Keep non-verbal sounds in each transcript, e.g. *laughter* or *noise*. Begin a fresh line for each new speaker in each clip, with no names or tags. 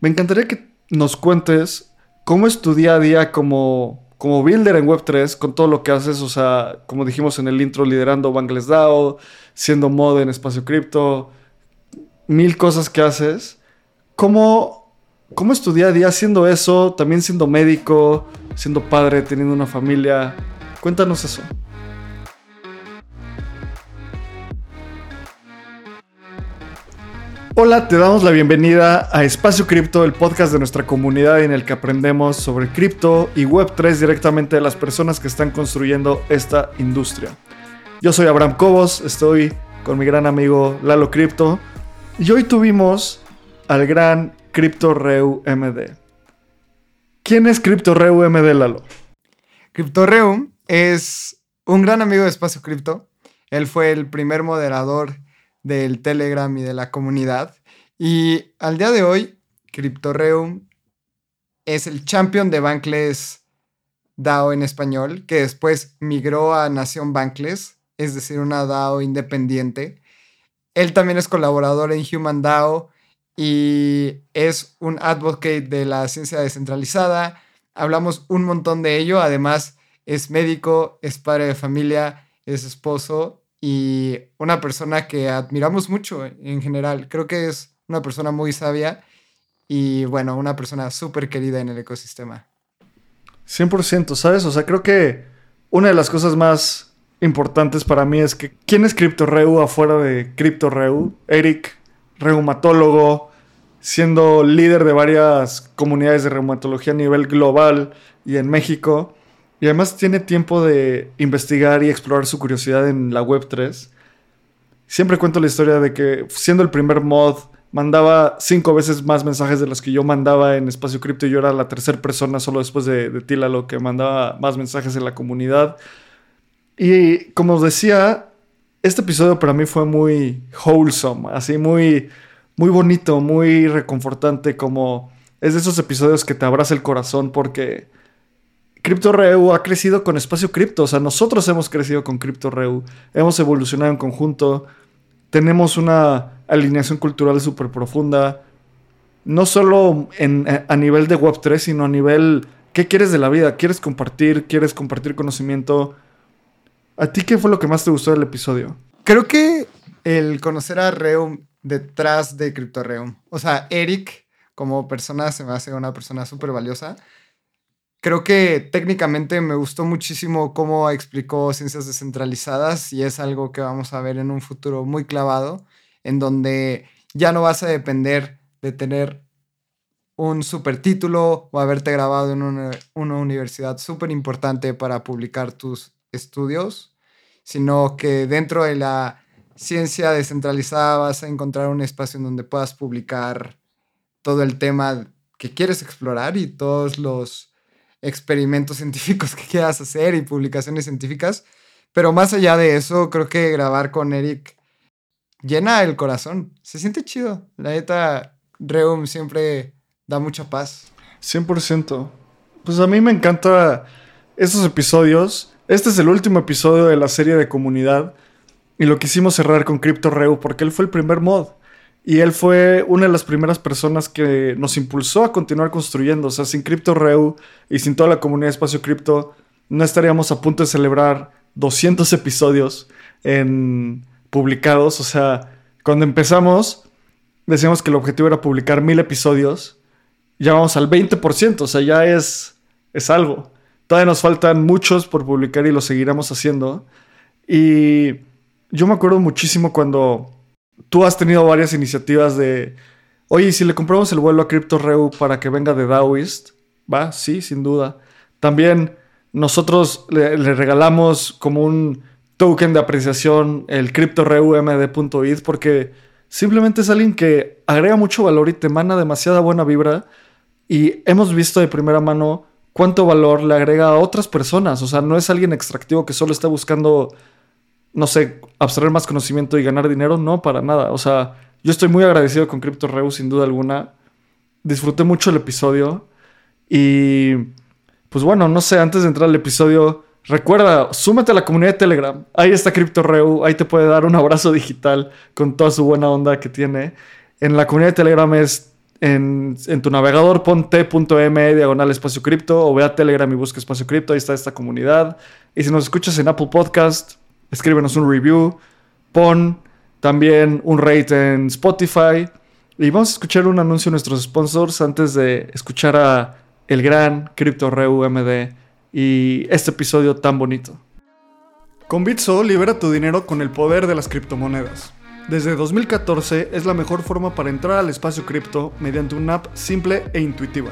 me encantaría que nos cuentes cómo es día a día como, como builder en Web3, con todo lo que haces, o sea, como dijimos en el intro, liderando Bangles DAO, siendo mod en Espacio Cripto, mil cosas que haces. ¿Cómo, ¿Cómo es día a día haciendo eso, también siendo médico, siendo padre, teniendo una familia? Cuéntanos eso. Hola, te damos la bienvenida a Espacio Cripto, el podcast de nuestra comunidad en el que aprendemos sobre cripto y Web3 directamente de las personas que están construyendo esta industria. Yo soy Abraham Cobos, estoy con mi gran amigo Lalo Cripto y hoy tuvimos al gran CryptoReu MD. ¿Quién es CryptoReu MD, Lalo?
CryptoReu es un gran amigo de Espacio Cripto. Él fue el primer moderador del Telegram y de la comunidad. Y al día de hoy, CryptoReum es el champion de Bankless DAO en español, que después migró a Nación Bankless, es decir, una DAO independiente. Él también es colaborador en Human DAO y es un advocate de la ciencia descentralizada. Hablamos un montón de ello. Además, es médico, es padre de familia, es esposo y una persona que admiramos mucho en general. Creo que es una persona muy sabia y bueno, una persona súper querida en el ecosistema.
100%, ¿sabes? O sea, creo que una de las cosas más importantes para mí es que ¿quién es CryptoReu afuera de CryptoReu? Eric, reumatólogo, siendo líder de varias comunidades de reumatología a nivel global y en México. Y además tiene tiempo de investigar y explorar su curiosidad en la web 3. Siempre cuento la historia de que siendo el primer mod, mandaba cinco veces más mensajes de los que yo mandaba en Espacio Cripto y yo era la tercera persona solo después de, de lo que mandaba más mensajes en la comunidad. Y como os decía, este episodio para mí fue muy wholesome, así muy, muy bonito, muy reconfortante, como es de esos episodios que te abraza el corazón porque CryptoReu ha crecido con Espacio Cripto. O sea, nosotros hemos crecido con CryptoReu. Hemos evolucionado en conjunto. Tenemos una alineación cultural súper profunda. No solo en, a nivel de Web3, sino a nivel... ¿Qué quieres de la vida? ¿Quieres compartir? ¿Quieres compartir conocimiento? ¿A ti qué fue lo que más te gustó del episodio?
Creo que el conocer a Reum detrás de CryptoReum. O sea, Eric como persona se me hace una persona súper valiosa. Creo que técnicamente me gustó muchísimo cómo explicó ciencias descentralizadas y es algo que vamos a ver en un futuro muy clavado, en donde ya no vas a depender de tener un super título o haberte grabado en una, universidad súper importante para publicar tus estudios, sino que dentro de la ciencia descentralizada vas a encontrar un espacio en donde puedas publicar todo el tema que quieres explorar y todos los experimentos *laughs* científicos que quieras hacer y publicaciones científicas. Pero más allá de eso, creo que grabar con Eric llena el corazón. Se siente chido. La neta, Reum siempre da mucha paz.
100%. Pues a mí me encanta estos episodios. Este es el último episodio de la serie de comunidad. Y lo quisimos cerrar con Crypto Reu porque él fue el primer mod. Y él fue una de las primeras personas que nos impulsó a continuar construyendo. O sea, sin CryptoReu y sin toda la comunidad de Espacio Cripto, no estaríamos a punto de celebrar 200 episodios en publicados. O sea, cuando empezamos, decíamos que el objetivo era publicar mil episodios. Ya vamos al 20%, o sea, ya es, es algo. Todavía nos faltan muchos por publicar y lo seguiremos haciendo. Y yo me acuerdo muchísimo cuando tú has tenido varias iniciativas de, oye, si le compramos el vuelo a CryptoReu para que venga de Daoist, va, sí, sin duda. También nosotros le, regalamos como un token de apreciación el CryptoReuMD.id porque simplemente es alguien que agrega mucho valor y te emana demasiada buena vibra y hemos visto de primera mano cuánto valor le agrega a otras personas. O sea, no es alguien extractivo que solo está buscando no sé, abstraer más conocimiento y ganar dinero, no, para nada. O sea, yo estoy muy agradecido con CryptoReu, sin duda alguna. Disfruté mucho el episodio. Y pues bueno, no sé, antes de entrar al episodio, recuerda, súmate a la comunidad de Telegram. Ahí está CryptoReu, ahí te puede dar un abrazo digital con toda su buena onda que tiene. En la comunidad de Telegram es en, tu navegador, pon t.m diagonal espacio cripto o ve a Telegram y busca espacio cripto, ahí está esta comunidad. Y si nos escuchas en Apple Podcast, escríbenos un review, pon también un rate en Spotify. Y vamos a escuchar un anuncio de nuestros sponsors antes de escuchar a el gran CryptoReu MD y este episodio tan bonito. Con Bitso libera tu dinero con el poder de las criptomonedas. Desde 2014 es la mejor forma para entrar al espacio cripto mediante una app simple e intuitiva.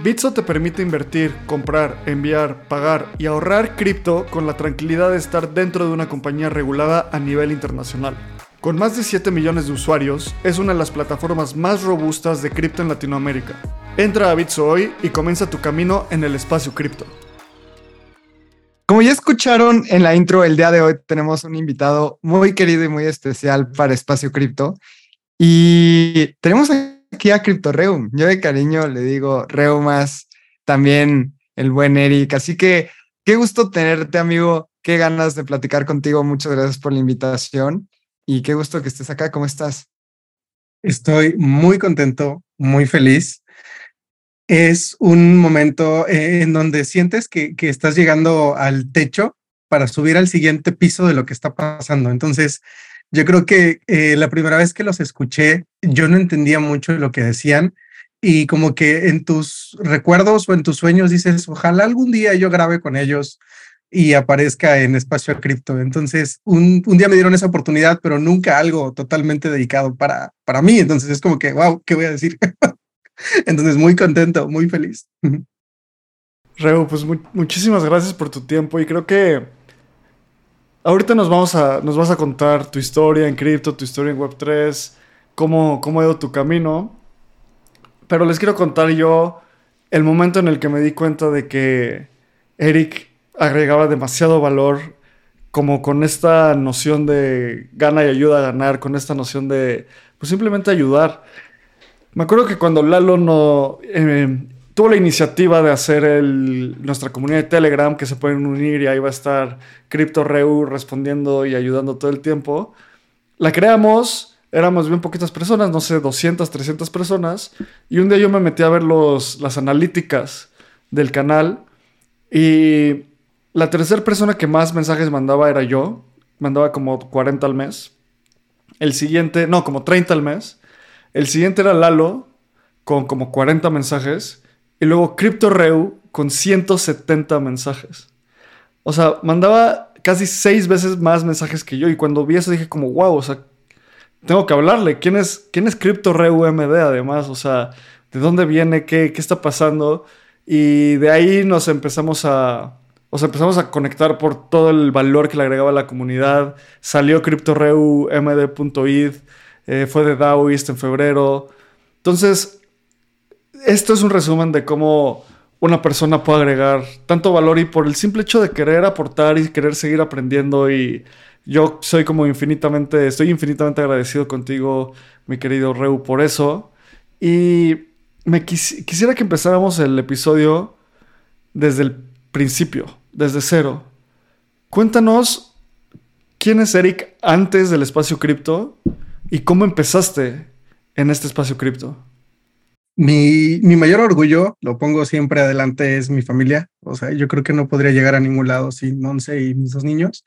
Bitso te permite invertir, comprar, enviar, pagar y ahorrar cripto con la tranquilidad de estar dentro de una compañía regulada a nivel internacional. Con más de 7 millones de usuarios, es una de las plataformas más robustas de cripto en Latinoamérica. Entra a Bitso hoy y comienza tu camino en el espacio cripto.
Como ya escucharon en la intro, el día de hoy tenemos un invitado muy querido y muy especial para Espacio Cripto. Y tenemos a Crypto Reum. Yo de cariño le digo Reumas, también el buen Eric. Así que qué gusto tenerte, amigo. Qué ganas de platicar contigo. Muchas gracias por la invitación y qué gusto que estés acá. ¿Cómo estás?
Estoy muy contento, muy feliz es un momento eh, en donde sientes que, estás llegando al techo para subir al siguiente piso de lo que está pasando. Entonces, yo creo que eh, la primera vez que los escuché, yo no entendía mucho lo que decían y como que en tus recuerdos o en tus sueños dices, ojalá algún día yo grabe con ellos y aparezca en espacio cripto. Entonces, un, un, día me dieron esa oportunidad, pero nunca algo totalmente dedicado para, para mí. Entonces, es como que, wow, ¿qué voy a decir? *laughs* Entonces, muy contento, muy feliz.
Reu, pues muchísimas gracias por tu tiempo y creo que ahorita nos, vamos a, nos vas a contar tu historia en cripto, tu historia en Web3, cómo, cómo ha ido tu camino. Pero les quiero contar yo el momento en el que me di cuenta de que Eric agregaba demasiado valor como con esta noción de gana y ayuda a ganar, con esta noción de pues simplemente ayudar. Me acuerdo que cuando Lalo no, eh, tuvo la iniciativa de hacer nuestra comunidad de Telegram, que se pueden unir y ahí va a estar CryptoReu respondiendo y ayudando todo el tiempo, la creamos, éramos bien poquitas personas, no sé, 200, 300 personas, y un día yo me metí a ver las analíticas del canal y la tercera persona que más mensajes mandaba era yo, mandaba como 40 al mes. El siguiente, no, como 30 al mes. El siguiente era Lalo, con como 40 mensajes. Y luego CryptoReu, con 170 mensajes. O sea, mandaba casi seis veces más mensajes que yo. Y cuando vi eso dije como, wow, o sea, tengo que hablarle. ¿Quién es, quién es CryptoReu MD además? O sea, ¿de dónde viene? ¿Qué, ¿Qué está pasando? Y de ahí nos empezamos a... O sea, empezamos a conectar por todo el valor que le agregaba a la comunidad. Salió CryptoReuMD.id eh, fue de Daoist en febrero. Entonces, esto es un resumen de cómo una persona puede agregar tanto valor y por el simple hecho de querer aportar y querer seguir aprendiendo y yo soy como infinitamente, estoy infinitamente agradecido contigo, mi querido Reu, por eso. Y me quisiera que empezáramos el episodio desde el principio, desde cero. Cuéntanos quién es Eric antes del espacio cripto ¿Y cómo empezaste en este espacio cripto?
Mi, mi, mayor orgullo, lo pongo siempre adelante, es mi familia. O sea, yo creo que no podría llegar a ningún lado sin Once y mis dos niños.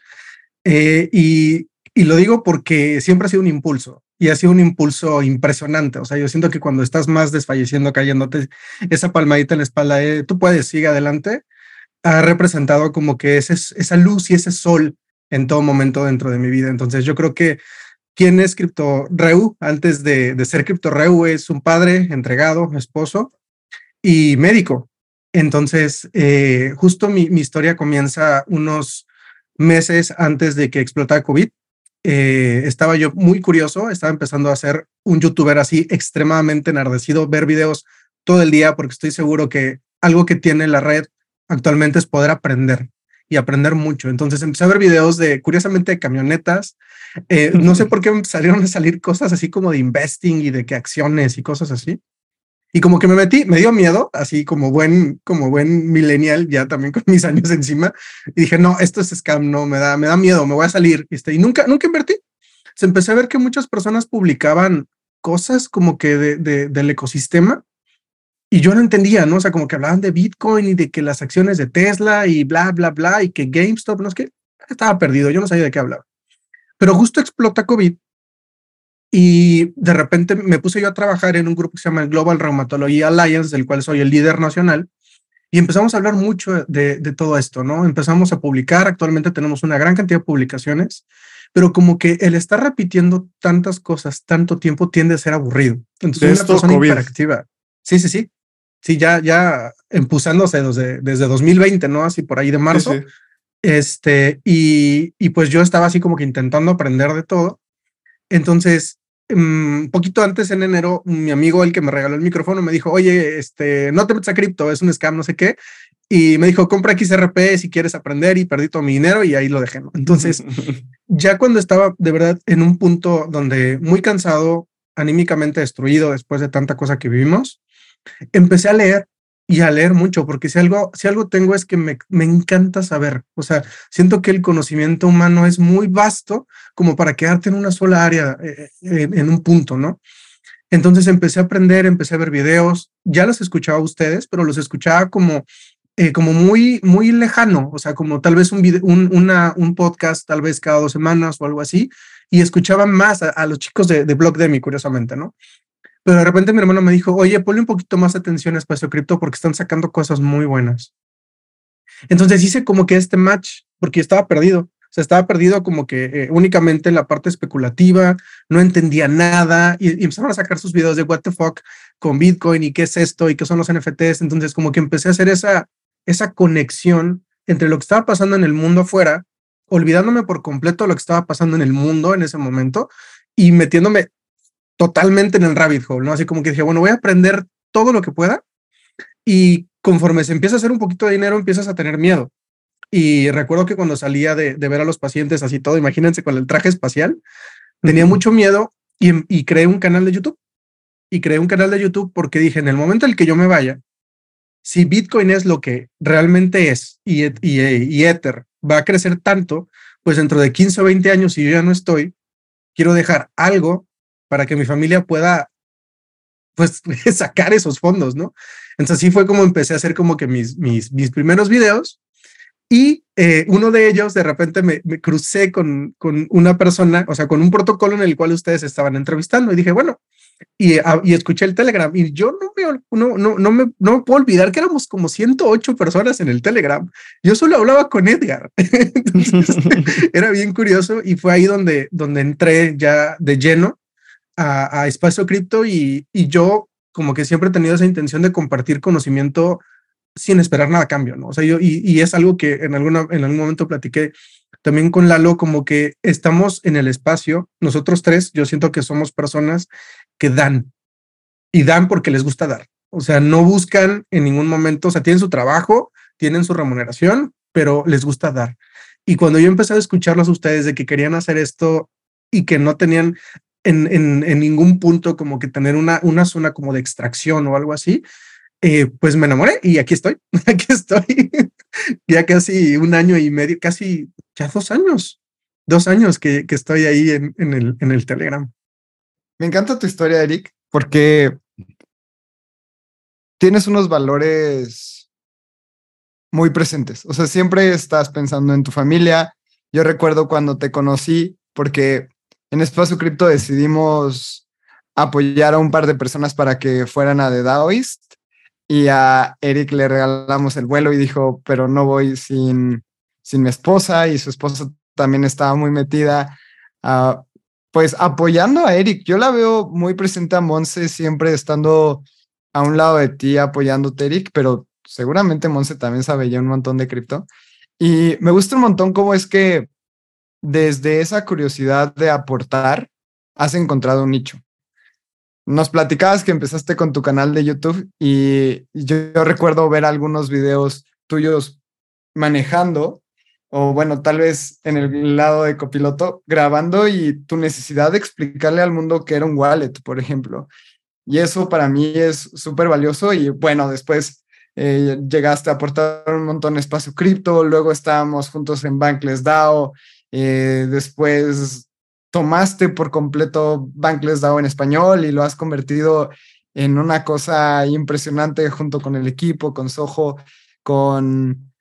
Eh, y, y lo digo porque siempre ha sido un impulso y ha sido un impulso impresionante. O sea, yo siento que cuando estás más desfalleciendo, cayéndote, esa palmadita en la espalda, tú puedes, sigue adelante, ha representado como que ese, esa luz y ese sol en todo momento dentro de mi vida. Entonces yo creo que ¿Quién es CryptoReu? Antes de, de ser CryptoReu es un padre entregado, esposo y médico. Entonces, eh, justo mi, historia comienza unos meses antes de que explotara COVID. Eh, estaba yo muy curioso, estaba empezando a ser un youtuber así extremadamente enardecido, ver videos todo el día, porque estoy seguro que algo que tiene la red actualmente es poder aprender y aprender mucho. Entonces empecé a ver videos de, curiosamente, de camionetas. Eh, no sé *laughs* por qué salieron a salir cosas así como de investing y de que acciones y cosas así. Y como que me metí, me dio miedo, así como buen, como buen millennial, ya también con mis años encima. Y dije, no, esto es scam, no, me da, me da miedo, me voy a salir. Este, y nunca, nunca invertí. Se empecé a ver que muchas personas publicaban cosas como que de, del ecosistema y yo no entendía, ¿no? O sea, como que hablaban de Bitcoin y de que las acciones de Tesla y bla, bla, bla, y que GameStop, no es que estaba perdido, yo no sabía de qué hablaba. Pero justo explota COVID y de repente me puse yo a trabajar en un grupo que se llama el Global Rheumatology Alliance, del cual soy el líder nacional, y empezamos a hablar mucho de, de todo esto, ¿no? Empezamos a publicar, actualmente tenemos una gran cantidad de publicaciones, pero como que el estar repitiendo tantas cosas tanto tiempo tiende a ser aburrido. Entonces, una persona COVID. interactiva. Sí, sí, sí sí, ya, ya empuzándose desde, desde 2020, ¿no? Así por ahí de marzo. Este, y, y pues yo estaba así como que intentando aprender de todo. Entonces, un mm, poquito antes en enero, mi amigo, el que me regaló el micrófono, me dijo, oye, este, no te metas a cripto, es un scam, no sé qué. Y me dijo, compra XRP si quieres aprender y perdí todo mi dinero y ahí lo dejé. ¿no? Entonces, *laughs* ya cuando estaba de verdad en un punto donde muy cansado, anímicamente destruido después de tanta cosa que vivimos, empecé a leer y a leer mucho, porque si algo, si algo tengo es que me, me, encanta saber, o sea, siento que el conocimiento humano es muy vasto como para quedarte en una sola área, eh, eh, en, un punto, ¿no? Entonces empecé a aprender, empecé a ver videos, ya los escuchaba a ustedes, pero los escuchaba como, eh, como muy, muy lejano, o sea, como tal vez un, video, un, un podcast, tal vez cada dos semanas o algo así, y escuchaba más a, a los chicos de, de Blog Demi, curiosamente, ¿no? Pero de repente mi hermano me dijo, oye, ponle un poquito más atención a Espacio Cripto porque están sacando cosas muy buenas. Entonces hice como que este match, porque estaba perdido. O sea, estaba perdido como que eh, únicamente en la parte especulativa, no entendía nada y, y, empezaron a sacar sus videos de what the fuck con Bitcoin y qué es esto y qué son los NFTs. Entonces como que empecé a hacer esa, esa conexión entre lo que estaba pasando en el mundo afuera, olvidándome por completo lo que estaba pasando en el mundo en ese momento y metiéndome totalmente en el rabbit hole, ¿no? Así como que dije, bueno, voy a aprender todo lo que pueda y conforme se empieza a hacer un poquito de dinero, empiezas a tener miedo. Y recuerdo que cuando salía de, de ver a los pacientes así todo, imagínense con el traje espacial, tenía mucho miedo y, y, creé un canal de YouTube. Y creé un canal de YouTube porque dije, en el momento en el que yo me vaya, si Bitcoin es lo que realmente es y, y, y Ether va a crecer tanto, pues dentro de 15 o 20 años, si yo ya no estoy, quiero dejar algo para que mi familia pueda pues *laughs* sacar esos fondos, ¿no? Entonces así fue como empecé a hacer como que mis, mis, mis primeros videos y eh, uno de ellos de repente me, me, crucé con, con una persona, o sea, con un protocolo en el cual ustedes estaban entrevistando y dije, bueno, y, a, y escuché el Telegram y yo no me, no, no, no, me, no me puedo olvidar que éramos como 108 personas en el Telegram. Yo solo hablaba con Edgar. *laughs* Entonces, *laughs* era bien curioso y fue ahí donde, donde entré ya de lleno a, a Espacio Cripto y, y, yo como que siempre he tenido esa intención de compartir conocimiento sin esperar nada a cambio, ¿no? O sea, yo, y, es algo que en, alguna, en algún momento platiqué también con Lalo, como que estamos en el espacio, nosotros tres, yo siento que somos personas que dan y dan porque les gusta dar. O sea, no buscan en ningún momento, o sea, tienen su trabajo, tienen su remuneración, pero les gusta dar. Y cuando yo empecé a escucharlos a ustedes de que querían hacer esto y que no tenían en, en, en, ningún punto como que tener una, una zona como de extracción o algo así, eh, pues me enamoré y aquí estoy, *laughs* aquí estoy, *laughs* ya casi un año y medio, casi ya dos años, dos años que, que estoy ahí en, en, el, en el Telegram.
Me encanta tu historia, Eric, porque tienes unos valores muy presentes, o sea, siempre estás pensando en tu familia. Yo recuerdo cuando te conocí, porque en Espacio Cripto decidimos apoyar a un par de personas para que fueran a The Daoist y a Eric le regalamos el vuelo y dijo, pero no voy sin, sin mi esposa y su esposa también estaba muy metida, uh, pues apoyando a Eric. Yo la veo muy presente a Monse siempre estando a un lado de ti apoyándote, Eric, pero seguramente Monse también sabe ya un montón de cripto. Y me gusta un montón cómo es que desde esa curiosidad de aportar, has encontrado un nicho. Nos platicabas que empezaste con tu canal de YouTube y yo, recuerdo ver algunos videos tuyos manejando o bueno, tal vez en el lado de copiloto grabando y tu necesidad de explicarle al mundo que era un wallet, por ejemplo. Y eso para mí es súper valioso y bueno, después eh, llegaste a aportar un montón de espacio cripto, luego estábamos juntos en Bankless DAO, eh, después tomaste por completo Bankless DAO en español y lo has convertido en una cosa impresionante junto con el equipo, con Soho, con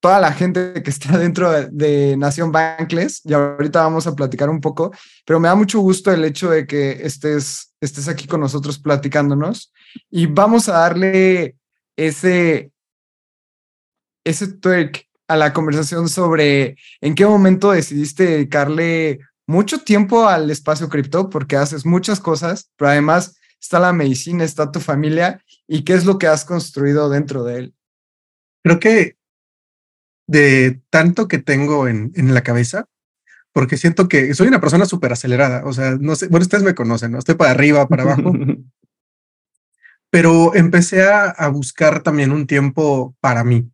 toda la gente que está *laughs* dentro de, Nación Bankless. Y ahorita vamos a platicar un poco, pero me da mucho gusto el hecho de que estés, estés aquí con nosotros platicándonos y vamos a darle ese, ese twerk a la conversación sobre en qué momento decidiste dedicarle mucho tiempo al espacio cripto porque haces muchas cosas, pero además está la medicina, está tu familia y qué es lo que has construido dentro de él.
Creo que de tanto que tengo en, en la cabeza, porque siento que soy una persona súper acelerada, o sea, no sé, bueno, ustedes me conocen, ¿no? Estoy para arriba, para abajo, *laughs* pero empecé a, a, buscar también un tiempo para mí.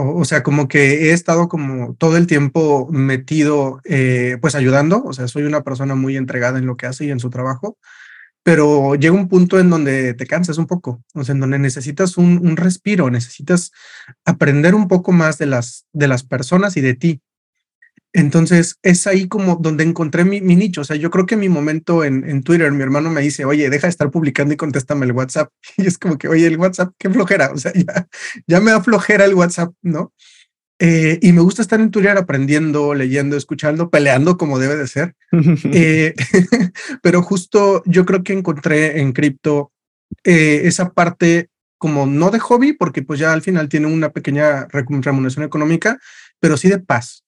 O, sea, como que he estado como todo el tiempo metido, eh, pues ayudando, o sea, soy una persona muy entregada en lo que hace y en su trabajo, pero llega un punto en donde te cansas un poco, o sea, en donde necesitas un, un respiro, necesitas aprender un poco más de las, de las personas y de ti. Entonces es ahí como donde encontré mi, nicho. O sea, yo creo que mi momento en, Twitter, mi hermano me dice, oye, deja de estar publicando y contéstame el WhatsApp. *laughs* Y es como que, oye, el WhatsApp, qué flojera. O sea, ya, ya me da flojera el WhatsApp, ¿no? Eh, y me gusta estar en Twitter aprendiendo, leyendo, escuchando, peleando como debe de ser. eh, *laughs* pero justo yo creo que encontré en cripto eh, esa parte como no de hobby, porque pues ya al final tiene una pequeña remuneración económica, pero sí de paz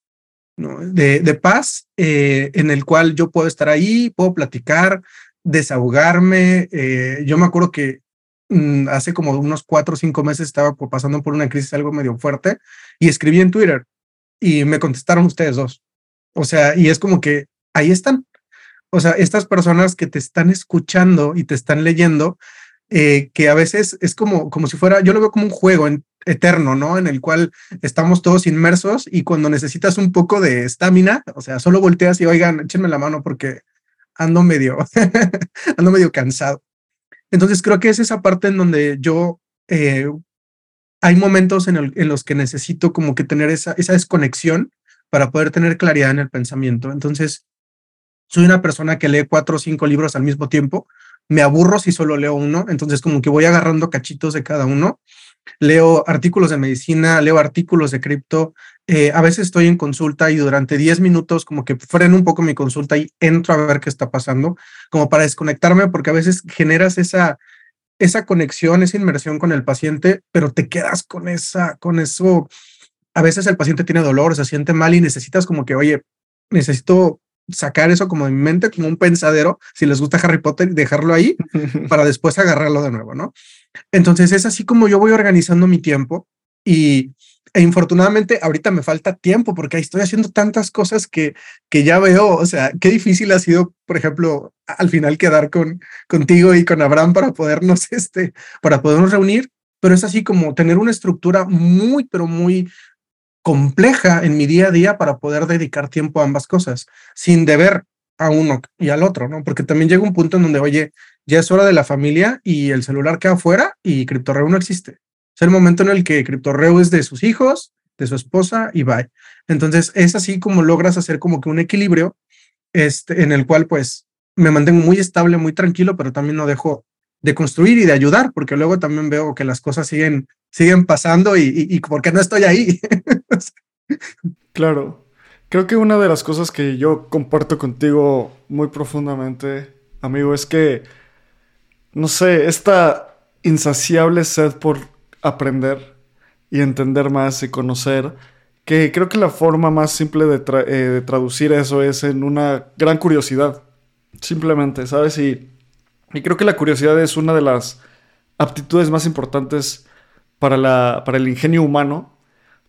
de, paz, eh, en el cual yo puedo estar ahí, puedo platicar, desahogarme. Eh, yo me acuerdo que mm, hace como unos cuatro o cinco meses estaba pasando por una crisis algo medio fuerte y escribí en Twitter y me contestaron ustedes dos. O sea, y es como que ahí están. O sea, estas personas que te están escuchando y te están leyendo, eh, que a veces es como, como si fuera, yo lo veo como un juego eterno, ¿no? En el cual estamos todos inmersos y cuando necesitas un poco de estamina, o sea, solo volteas y oigan, échenme la mano porque ando medio, *laughs* ando medio cansado. Entonces creo que es esa parte en donde yo, eh, hay momentos en, los que necesito como que tener esa desconexión para poder tener claridad en el pensamiento. Entonces, soy una persona que lee cuatro o cinco libros al mismo tiempo me aburro si solo leo uno, entonces como que voy agarrando cachitos de cada uno. Leo artículos de medicina, leo artículos de cripto. Eh, a veces estoy en consulta y durante 10 minutos como que freno un poco mi consulta y entro a ver qué está pasando, como para desconectarme, porque a veces generas esa, esa conexión, esa inmersión con el paciente, pero te quedas con esa, con eso. A veces el paciente tiene dolor, se siente mal y necesitas como que, oye, necesito sacar eso como de mi mente, como un pensadero, si les gusta Harry Potter, dejarlo ahí *laughs* para después agarrarlo de nuevo, ¿no? Entonces es así como yo voy organizando mi tiempo y e infortunadamente ahorita me falta tiempo porque estoy haciendo tantas cosas que, que ya veo, o sea, qué difícil ha sido, por ejemplo, al final quedar con, contigo y con Abraham para podernos, *laughs* este, para podernos reunir, pero es así como tener una estructura muy, pero muy, compleja en mi día a día para poder dedicar tiempo a ambas cosas, sin deber a uno y al otro, ¿no? Porque también llega un punto en donde, oye, ya es hora de la familia y el celular queda afuera y CryptoReu no existe. Es el momento en el que CryptoReu es de sus hijos, de su esposa y bye. Entonces, es así como logras hacer como que un equilibrio este, en el cual, pues, me mantengo muy estable, muy tranquilo, pero también no dejo de construir y de ayudar, porque luego también veo que las cosas siguen, siguen pasando y, y, porque no estoy ahí. *laughs*
claro. Creo que una de las cosas que yo comparto contigo muy profundamente, amigo, es que, no sé, esta insaciable sed por aprender y entender más y conocer, que creo que la forma más simple de, eh, de traducir eso es en una gran curiosidad. Simplemente, ¿sabes? Y y creo que la curiosidad es una de las aptitudes más importantes para, la, para el ingenio humano,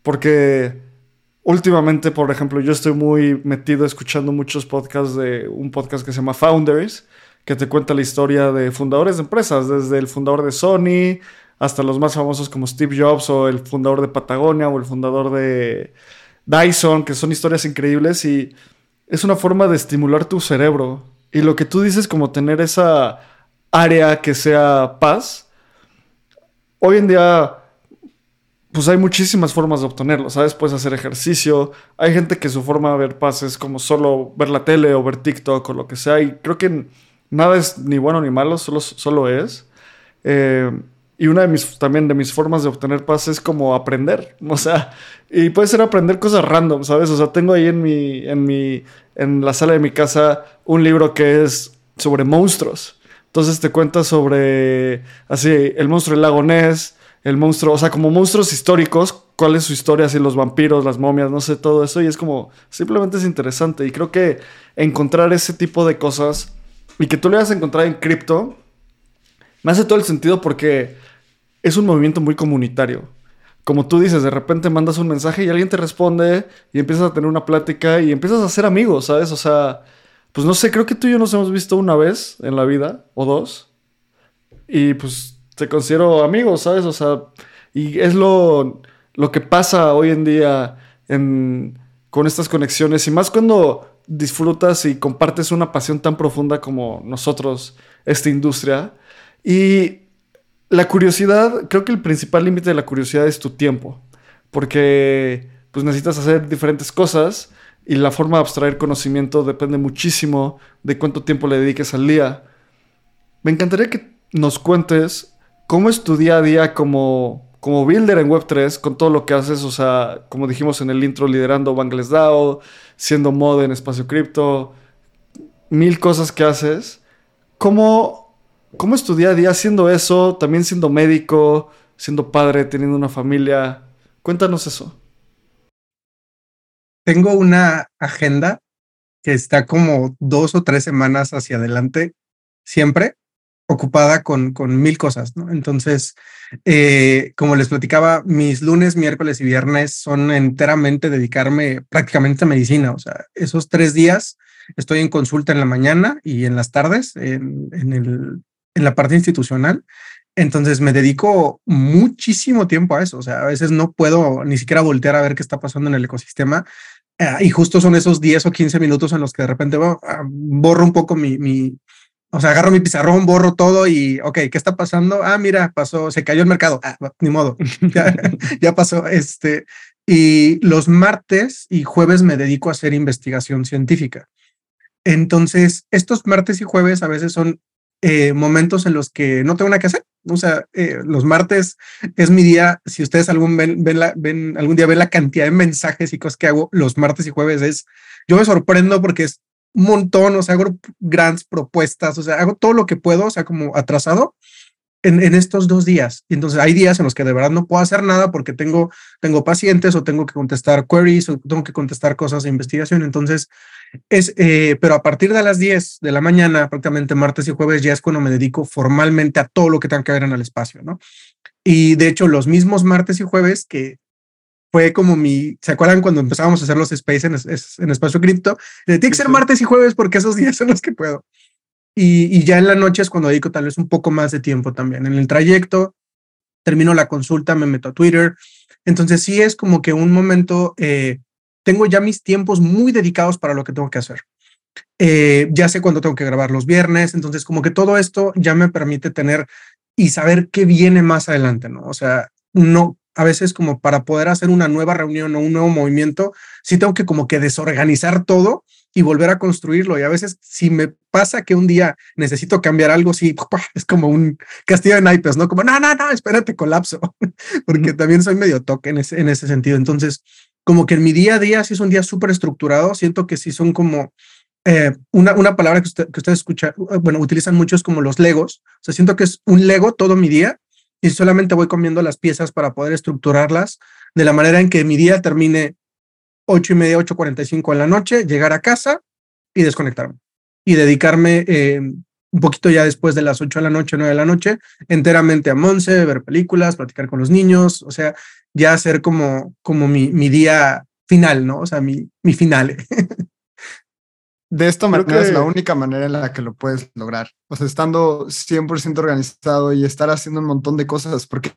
porque últimamente, por ejemplo, yo estoy muy metido escuchando muchos podcasts de un podcast que se llama Founders, que te cuenta la historia de fundadores de empresas, desde el fundador de Sony hasta los más famosos como Steve Jobs o el fundador de Patagonia o el fundador de Dyson, que son historias increíbles y es una forma de estimular tu cerebro. Y lo que tú dices como tener esa área que sea paz. Hoy en día pues hay muchísimas formas de obtenerlo, ¿sabes? Puedes hacer ejercicio. Hay gente que su forma de ver paz es como solo ver la tele o ver TikTok o lo que sea. Y creo que nada es ni bueno ni malo, solo, solo es. Eh, y una de mis, también de mis formas de obtener paz es como aprender. *laughs* O sea, y puede ser aprender cosas random, ¿sabes? O sea, tengo ahí en mi, en mi, en la sala de mi casa un libro que es sobre monstruos. Entonces te cuenta sobre, así, el monstruo del lago Ness, el monstruo, o sea, como monstruos históricos, cuál es su historia, así los vampiros, las momias, no sé, todo eso. Y es como, simplemente es interesante. Y creo que encontrar ese tipo de cosas y que tú le vas a encontrar en cripto, me hace todo el sentido porque es un movimiento muy comunitario. Como tú dices, de repente mandas un mensaje y alguien te responde y empiezas a tener una plática y empiezas a ser amigos, ¿sabes? O sea, pues no sé, creo que tú y yo nos hemos visto una vez en la vida o dos. Y pues te considero amigos, ¿sabes? O sea, y es lo, lo que pasa hoy en día con estas conexiones. Y más cuando disfrutas y compartes una pasión tan profunda como nosotros, esta industria. Y la curiosidad, creo que el principal límite de la curiosidad es tu tiempo. Porque pues necesitas hacer diferentes cosas y la forma de abstraer conocimiento depende muchísimo de cuánto tiempo le dediques al día. Me encantaría que nos cuentes cómo es día a día como, como builder en Web3 con todo lo que haces, o sea, como dijimos en el intro, liderando Bangles DAO, siendo mod en espacio cripto, mil cosas que haces. ¿Cómo, ¿Cómo es a día haciendo eso, también siendo médico, siendo padre, teniendo una familia? Cuéntanos eso.
Tengo una agenda que está como dos o tres semanas hacia adelante, siempre ocupada con, con mil cosas, ¿no? Entonces, eh, como les platicaba, mis lunes, miércoles y viernes son enteramente dedicarme prácticamente a medicina. O sea, esos tres días estoy en consulta en la mañana y en las tardes en, en, el, en la parte institucional. Entonces me dedico muchísimo tiempo a eso. O sea, a veces no puedo ni siquiera voltear a ver qué está pasando en el ecosistema. Eh, y justo son esos 10 o 15 minutos en los que de repente ah, borro un poco mi, mi, o sea, agarro mi pizarrón, borro todo y, ok, ¿qué está pasando? Ah, mira, pasó, se cayó el mercado. Ah, ni modo, *laughs* *laughs* ya, pasó. Este, y los martes y jueves me dedico a hacer investigación científica. Entonces, estos martes y jueves a veces son eh, momentos en los que no tengo nada que hacer. O sea, eh, los martes es mi día. Si ustedes algún, algún día ven la cantidad de mensajes y cosas que hago los martes y jueves, es yo me sorprendo porque es un montón, o sea, hago grandes propuestas, o sea, hago todo lo que puedo, o sea, como atrasado en, en, estos dos días. Entonces hay días en los que de verdad no puedo hacer nada porque tengo, tengo pacientes o tengo que contestar queries o tengo que contestar cosas de investigación. Entonces, es, eh, pero a partir de las 10 de la mañana, prácticamente martes y jueves, ya es cuando me dedico formalmente a todo lo que tenga que ver en el espacio, ¿no? Y de hecho, los mismos martes y jueves que fue como mi, ¿se acuerdan cuando empezábamos a hacer los space en, en espacio cripto? Tiene que ser martes y jueves porque esos días son los que puedo. Y, ya en la noche es cuando dedico tal vez un poco más de tiempo también. En el trayecto, termino la consulta, me meto a Twitter. Entonces sí es como que un momento, eh, tengo ya mis tiempos muy dedicados para lo que tengo que hacer. Eh, ya sé cuándo tengo que grabar los viernes, entonces como que todo esto ya me permite tener y saber qué viene más adelante, ¿no? O sea, no, a veces como para poder hacer una nueva reunión o un nuevo movimiento, sí tengo que como que desorganizar todo y volver a construirlo. Y a veces si me pasa que un día necesito cambiar algo, sí, *laughs* es como un castillo de naipes, ¿no? Como, no, no, no, espérate, colapso, *laughs* porque también soy medio toque en ese, en ese sentido. Entonces, como que en mi día a día, si es un día súper estructurado, siento que sí son como eh, una, una palabra que usted, que usted escucha, bueno, utilizan mucho es como los legos. O sea, siento que es un lego todo mi día y solamente voy comiendo las piezas para poder estructurarlas de la manera en que mi día termine ocho y media, 8.45 en la noche, llegar a casa y desconectarme y dedicarme eh, un poquito ya después de las 8 de la noche, 9 de la noche, enteramente a Monse, ver películas, platicar con los niños, o sea, ya hacer como, como mi, mi día final, ¿no? O sea, mi, mi final. *laughs*
de esta manera es la única manera en la que lo puedes lograr. O sea, estando 100% organizado y estar haciendo un montón de cosas, porque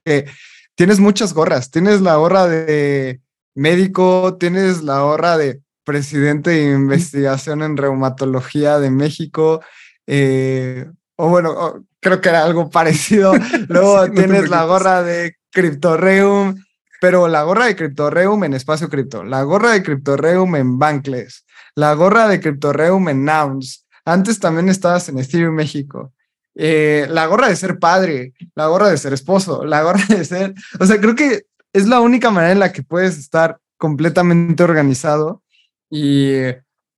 tienes muchas gorras. Tienes la gorra de médico, tienes la gorra de presidente de investigación en reumatología de México. Eh, o bueno, creo que era algo parecido. *laughs* Luego tienes la gorra de CryptoReum, pero la gorra de CryptoReum en Espacio Cripto, la gorra de CryptoReum en Bankless, la gorra de CryptoReum en Nouns. Antes también estabas en Ethereum México. Eh, la gorra de ser padre, la gorra de ser esposo, la gorra de ser... O sea, creo que es la única manera en la que puedes estar completamente organizado y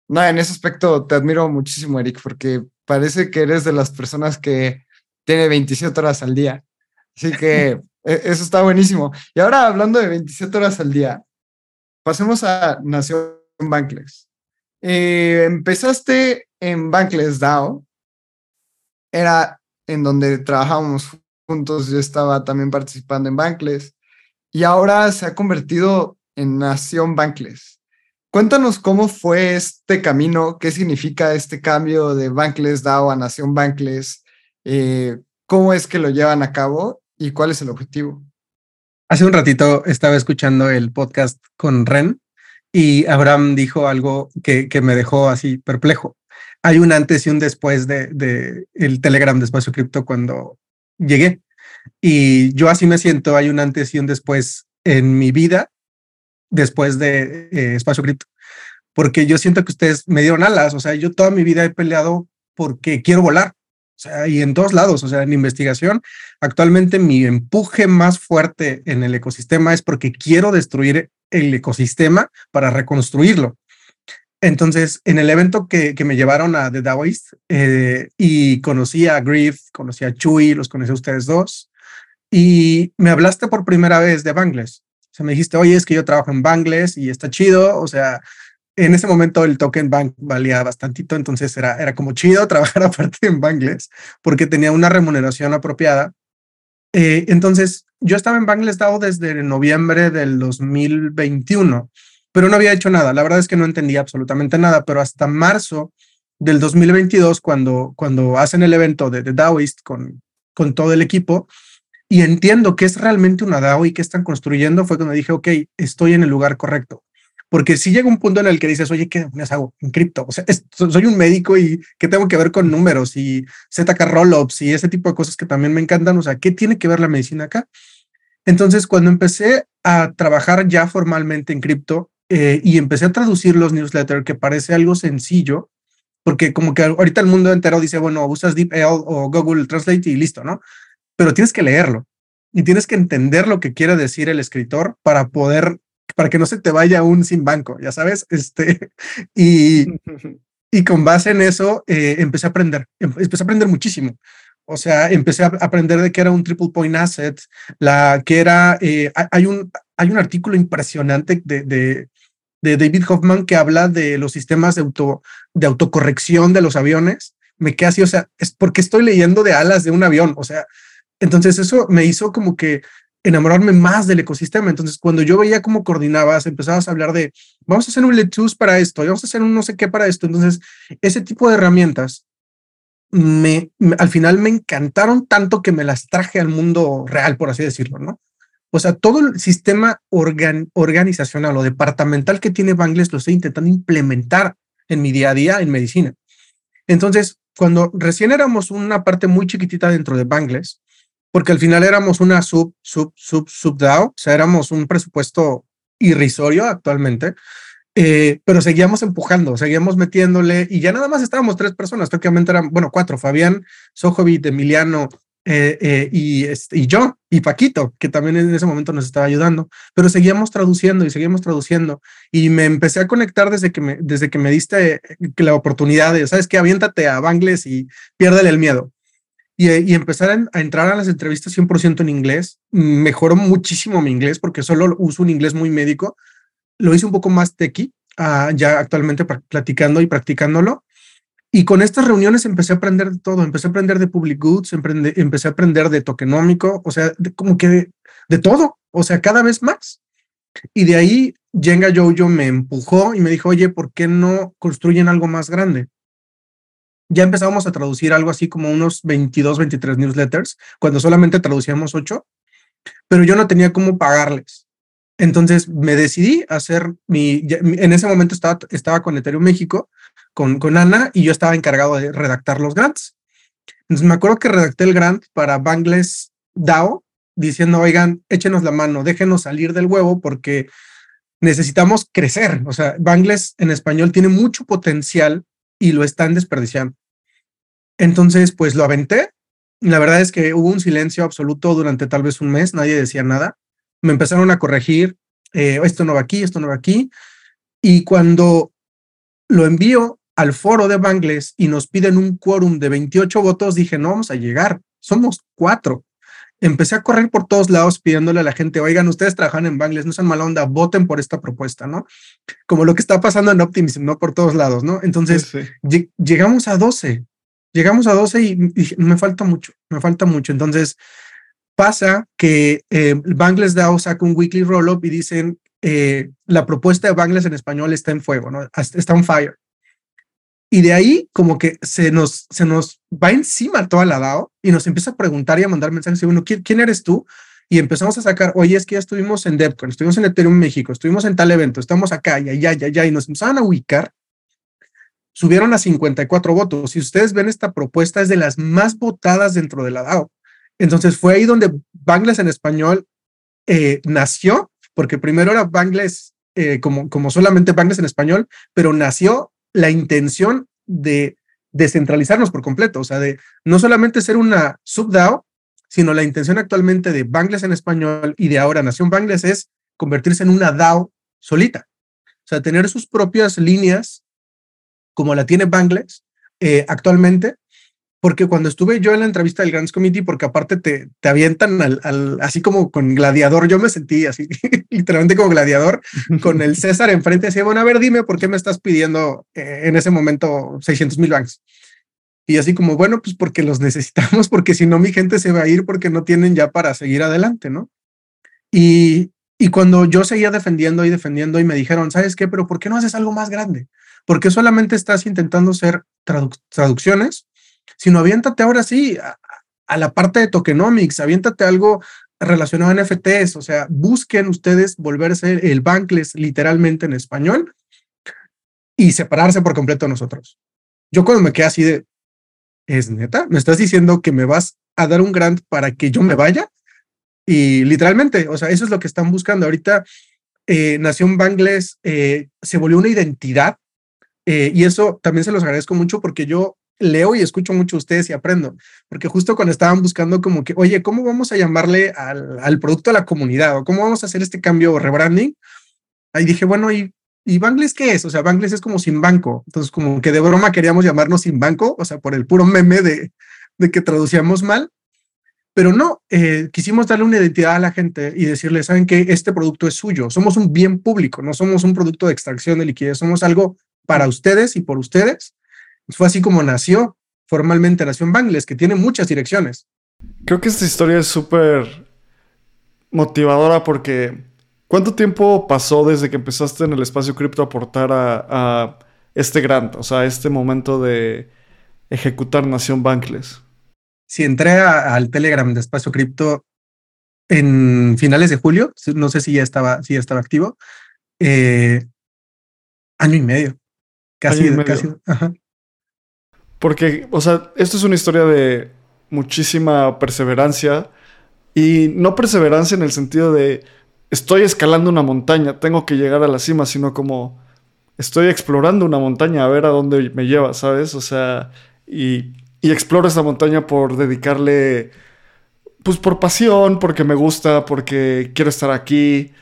no, en ese aspecto te admiro muchísimo, Eric, porque parece que eres de las personas que tiene 27 horas al día. Así que *laughs* e, eso está buenísimo. Y ahora hablando de 27 horas al día, pasemos a Nación Bankless. Eh, empezaste en Bankless DAO, era en donde trabajábamos juntos, yo estaba también participando en Bankless, y ahora se ha convertido en Nación Bankless. Cuéntanos cómo fue este camino, qué significa este cambio de Bankless DAO a Nación Bankless, eh, cómo es que lo llevan a cabo y cuál es el objetivo.
Hace un ratito estaba escuchando el podcast con Ren y Abraham dijo algo que, me dejó así perplejo. Hay un antes y un después de, de el Telegram de Espacio Cripto cuando llegué. Y yo así me siento, hay un antes y un después en mi vida después de eh, Espacio Cripto, porque yo siento que ustedes me dieron alas, o sea, yo toda mi vida he peleado porque quiero volar, o sea, y en todos lados, o sea, en investigación, actualmente mi empuje más fuerte en el ecosistema es porque quiero destruir el ecosistema para reconstruirlo. Entonces, en el evento que, que me llevaron a The Daoist eh, y conocí a Griff, conocí a Chuy, los conocí a ustedes dos, y me hablaste por primera vez de Bangles sea, me dijiste, oye, es que yo trabajo en Bangles y está chido. O sea, en ese momento el token bank valía bastantito, entonces era, era como chido *laughs* trabajar aparte en Bangles porque tenía una remuneración apropiada. Eh, entonces, yo estaba en Bangles DAO desde noviembre del 2021, pero no había hecho nada. La verdad es que no entendía absolutamente nada, pero hasta marzo del 2022, cuando, cuando hacen el evento de, de Daoist con, con todo el equipo, y entiendo que es realmente una DAO y que están construyendo, fue cuando dije, ok, estoy en el lugar correcto. Porque si llega un punto en el que dices, oye, ¿qué me hago en cripto? O sea, soy un médico y ¿qué tengo que ver con números y ZK Rollups y ese tipo de cosas que también me encantan? O sea, ¿qué tiene que ver la medicina acá? Entonces, cuando empecé a trabajar ya formalmente en cripto eh, y empecé a traducir los newsletters, que parece algo sencillo, porque como que ahorita el mundo entero dice, bueno, usas DeepL o Google Translate y listo, ¿no? Pero tienes que leerlo y tienes que entender lo que quiere decir el escritor para poder, para que no se te vaya un sin banco, ya sabes, este, *laughs* y, y con base en eso eh, empecé a aprender, em, empecé a aprender muchísimo. O sea, empecé a aprender de qué era un triple point asset, la que era, eh, hay, un, hay un artículo impresionante de, de, de, David Hoffman que habla de los sistemas de, auto, de autocorrección de los aviones. Me quedé así, o sea, es porque estoy leyendo de alas de un avión, o sea, entonces eso me hizo como que enamorarme más del ecosistema. Entonces, cuando yo veía cómo coordinabas, empezabas a hablar de, vamos a hacer un let's para esto, vamos a hacer un no sé qué para esto. Entonces, ese tipo de herramientas me, al final me encantaron tanto que me las traje al mundo real, por así decirlo, ¿no? O sea, todo el sistema organizacional o departamental que tiene Bangles lo estoy intentando implementar en mi día a día en medicina. Entonces, cuando recién éramos una parte muy chiquitita dentro de Bangles, porque al final éramos una sub, sub, sub, sub DAO, o sea, éramos un presupuesto irrisorio actualmente, eh, pero seguíamos empujando, seguíamos metiéndole y ya nada más estábamos tres personas, prácticamente eran, bueno, cuatro, Fabián, Sojovic, Emiliano eh, eh, y, este, y yo y Paquito, que también en ese momento nos estaba ayudando, pero seguíamos traduciendo y seguíamos traduciendo y me empecé a conectar desde que me, desde que me diste la oportunidad de, sabes que aviéntate a Bangles y piérdele el miedo y, empezar a, entrar a las entrevistas 100% en inglés. Mejoró muchísimo mi inglés porque solo uso un inglés muy médico. Lo hice un poco más tequi, uh, ya actualmente platicando y practicándolo. Y con estas reuniones empecé a aprender de todo. Empecé a aprender de public goods, empecé a aprender de tokenómico, o sea, como que de, de, todo, o sea, cada vez más. Y de ahí Jenga Jojo me empujó y me dijo, oye, ¿por qué no construyen algo más grande? Ya empezábamos a traducir algo así como unos 22, 23 newsletters, cuando solamente traducíamos 8, pero yo no tenía cómo pagarles. Entonces me decidí a hacer mi, en ese momento estaba, estaba con Ethereum México, con, con Ana, y yo estaba encargado de redactar los grants. Entonces me acuerdo que redacté el grant para Bangles DAO diciendo, oigan, échenos la mano, déjenos salir del huevo porque necesitamos crecer. O sea, Bangles en español tiene mucho potencial y lo están desperdiciando. Entonces, pues lo aventé. La verdad es que hubo un silencio absoluto durante tal vez un mes, nadie decía nada. Me empezaron a corregir, eh, esto no va aquí, esto no va aquí. Y cuando lo envío al foro de Bangles y nos piden un quórum de 28 votos, dije, no vamos a llegar, somos cuatro. Empecé a correr por todos lados pidiéndole a la gente, oigan, ustedes trabajan en Bangles, no sean mala onda, voten por esta propuesta, ¿no? Como lo que está pasando en Optimism, ¿no? Por todos lados, ¿no? Entonces, llegamos a 12, llegamos a 12 y, me falta mucho, me falta mucho. Entonces, pasa que eh, Bangles DAO saca un weekly roll-up y dicen, eh, la propuesta de Bangles en español está en fuego, ¿no? Está on fire. Y de ahí como que se nos, se nos va encima toda la DAO y nos empieza a preguntar y a mandar mensajes. Y bueno, ¿quién, ¿quién eres tú? Y empezamos a sacar, oye, es que ya estuvimos en DevCon, estuvimos en Ethereum México, estuvimos en tal evento, estamos acá y allá, y allá, y nos empezaban a ubicar. Subieron a 54 votos. Si ustedes ven esta propuesta, es de las más votadas dentro de la DAO. Entonces fue ahí donde Bangles en español eh, nació, porque primero era Bangles eh, como, como solamente Bangles en español, pero nació la intención de descentralizarnos por completo, o sea, de no solamente ser una subDAO, sino la intención actualmente de Bangles en español y de ahora Nación Bangles es convertirse en una DAO solita. O sea, tener sus propias líneas, como la tiene Bangles eh, actualmente, porque cuando estuve yo en la entrevista del Grants Committee, porque aparte te, te avientan al, así como con gladiador, yo me sentí así, *laughs* literalmente como gladiador, *laughs* con el César enfrente, decía, bueno, a ver, dime por qué me estás pidiendo eh, en ese momento 600 mil banks. Y así como, bueno, pues porque los necesitamos, porque si no mi gente se va a ir porque no tienen ya para seguir adelante, ¿no? Y, y cuando yo seguía defendiendo y defendiendo y me dijeron, ¿sabes qué? Pero ¿por qué no haces algo más grande? ¿Por qué solamente estás intentando hacer traducciones? Sino aviéntate ahora sí a, la parte de tokenomics, aviéntate algo relacionado a NFTs, o sea, busquen ustedes volverse el Bankless literalmente en español y separarse por completo de nosotros. Yo cuando me quedé así de, ¿es neta? ¿Me estás diciendo que me vas a dar un grant para que yo me vaya? Y literalmente, o sea, eso es lo que están buscando. Ahorita eh, Nación Bangles eh, se volvió una identidad eh, y eso también se los agradezco mucho porque yo leo y escucho mucho a ustedes y aprendo, porque justo cuando estaban buscando como que, oye, ¿cómo vamos a llamarle al, producto a la comunidad o cómo vamos a hacer este cambio rebranding? Ahí dije, bueno, ¿y, ¿y Bangles qué es? O sea, Bangles es como sin banco. Entonces, como que de broma queríamos llamarnos sin banco, o sea, por el puro meme de, de que traducíamos mal. Pero no, eh, quisimos darle una identidad a la gente y decirle, saben que este producto es suyo, somos un bien público, no somos un producto de extracción de liquidez, somos algo para ustedes y por ustedes fue así como nació formalmente Nación Bangles, que tiene muchas direcciones.
Creo que esta historia es súper motivadora porque ¿cuánto tiempo pasó desde que empezaste en el espacio cripto a aportar a, este grant, o sea, este momento de ejecutar Nación Bangles?
Si entré al Telegram de espacio cripto en finales de julio, no sé si ya estaba, si ya estaba activo, eh, año y medio. Casi, casi. Ajá.
Porque, o sea, esto es una historia de muchísima perseverancia. Y no perseverancia en el sentido de estoy escalando una montaña, tengo que llegar a la cima, sino como estoy explorando una montaña a ver a dónde me lleva, ¿sabes? O sea, y, y exploro esa montaña por dedicarle, pues por pasión, porque me gusta, porque quiero estar aquí.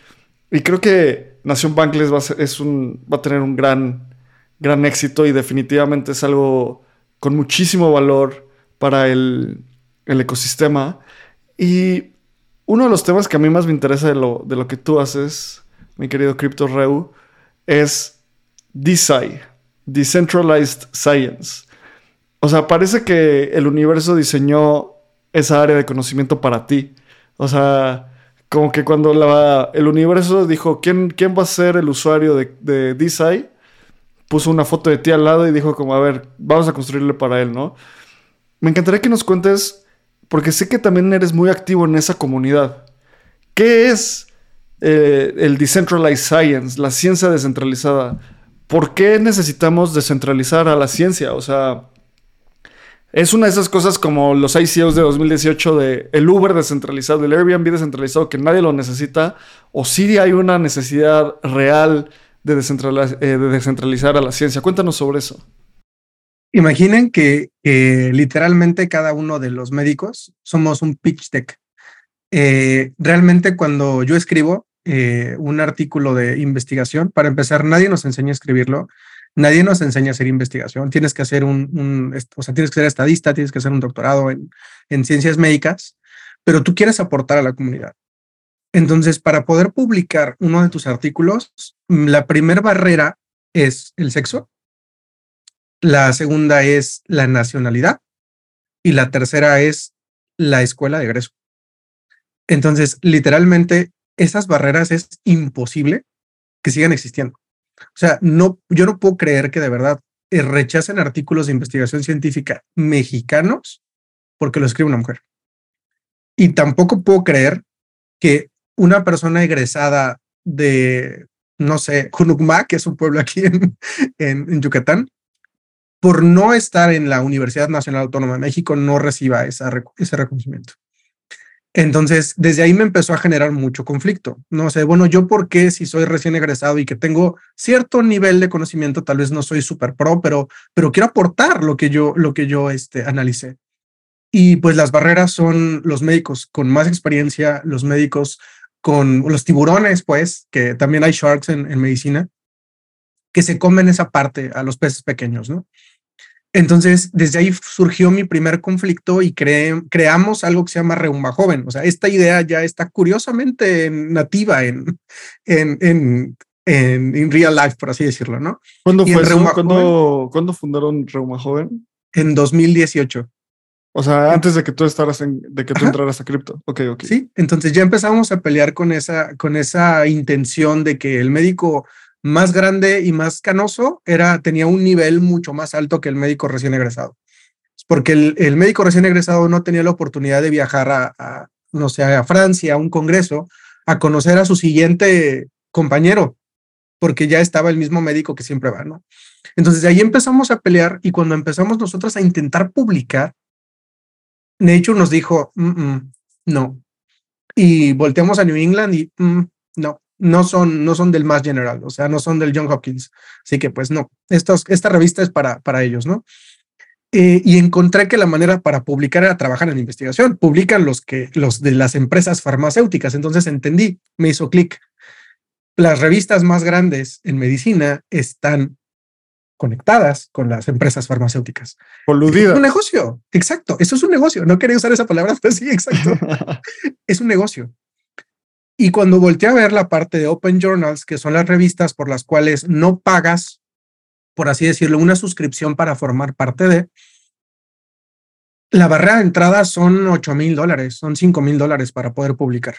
Y creo que Nación Bankless va a, es un, va a tener un gran, gran éxito y definitivamente es algo con muchísimo valor para el, ecosistema. Y uno de los temas que a mí más me interesa de lo, de lo que tú haces, mi querido Crypto Reu, es DeSci, Decentralized Science. O sea, parece que el universo diseñó esa área de conocimiento para ti. O sea, como que cuando el universo dijo, ¿quién, ¿quién va a ser el usuario de, de? Puso una foto de ti al lado y dijo como, a ver, vamos a construirle para él, ¿no? Me encantaría que nos cuentes, porque sé que también eres muy activo en esa comunidad. ¿Qué es eh, el Decentralized Science, la ciencia descentralizada? ¿Por qué necesitamos descentralizar a la ciencia? O sea, Es una de esas cosas como los ICOs de 2018 de el Uber descentralizado, el Airbnb descentralizado, que nadie lo necesita, o si hay una necesidad real de, eh, de descentralizar a la ciencia. Cuéntanos sobre eso.
Imaginen que literalmente cada uno de los médicos somos un pitch deck. Eh, realmente cuando yo escribo eh, un artículo de investigación, para empezar, nadie nos enseña a escribirlo, nadie nos enseña a hacer investigación, tienes que hacer un, o sea, tienes que ser estadista, tienes que hacer un doctorado en ciencias médicas, pero tú quieres aportar a la comunidad. Entonces, para poder publicar uno de tus artículos, la primera barrera es el sexo, la segunda es la nacionalidad y la tercera es la escuela de egreso. Entonces, literalmente, esas barreras es imposible que sigan existiendo. O sea, no, yo no puedo creer que de verdad eh, rechacen artículos de investigación científica mexicanos porque lo escribe una mujer. Y tampoco puedo creer que una persona egresada de, no sé, Junucma, que es un pueblo aquí en, Yucatán, por no estar en la Universidad Nacional Autónoma de México, no reciba esa, ese reconocimiento. Entonces, desde ahí me empezó a generar mucho conflicto. No sé, bueno, yo por qué si soy recién egresado y que tengo cierto nivel de conocimiento, tal vez no soy súper pro, pero, pero quiero aportar lo que yo, lo que yo este, analicé. Y pues las barreras son los médicos con más experiencia, los médicos con los tiburones, pues, que también hay sharks en, en medicina, que se comen esa parte a los peces pequeños, ¿no? Entonces, desde ahí surgió mi primer conflicto y creamos algo que se llama Reuma Joven. O sea, esta idea ya está curiosamente nativa en, en, en, en, real life, por así decirlo, ¿no?
¿Cuándo fue eso? ¿Cuándo, fundaron Reuma Joven?
En 2018.
O sea, antes de que tú estaras en, de que tú entraras a cripto. Ok, ok.
Sí, entonces ya empezamos a pelear con esa, con esa intención de que el médico más grande y más canoso, era, tenía un nivel mucho más alto que el médico recién egresado. Porque el, médico recién egresado no tenía la oportunidad de viajar a, no sé, a Francia, a un congreso, a conocer a su siguiente compañero, porque ya estaba el mismo médico que siempre va, ¿no? Entonces de ahí empezamos a pelear y cuando empezamos nosotros a intentar publicar, Nature nos dijo, no. Y volteamos a New England y mm, no no son, no son del más general, o sea, no son del John Hopkins. Así que pues no, estos, esta revista es para, para ellos, ¿no? Eh, y encontré que la manera para publicar era trabajar en investigación. Publican los, que, los de las empresas farmacéuticas. Entonces entendí, me hizo clic. Las revistas más grandes en medicina están conectadas con las empresas farmacéuticas.
Coludidas.
Es un negocio, exacto. Eso es un negocio. No quería usar esa palabra, pero sí, exacto. *laughs* es un negocio. Y cuando volteé a ver la parte de Open Journals, que son las revistas por las cuales no pagas, por así decirlo, una suscripción para formar parte de, la barrera de entrada son 8 mil dólares, son 5 mil dólares para poder publicar.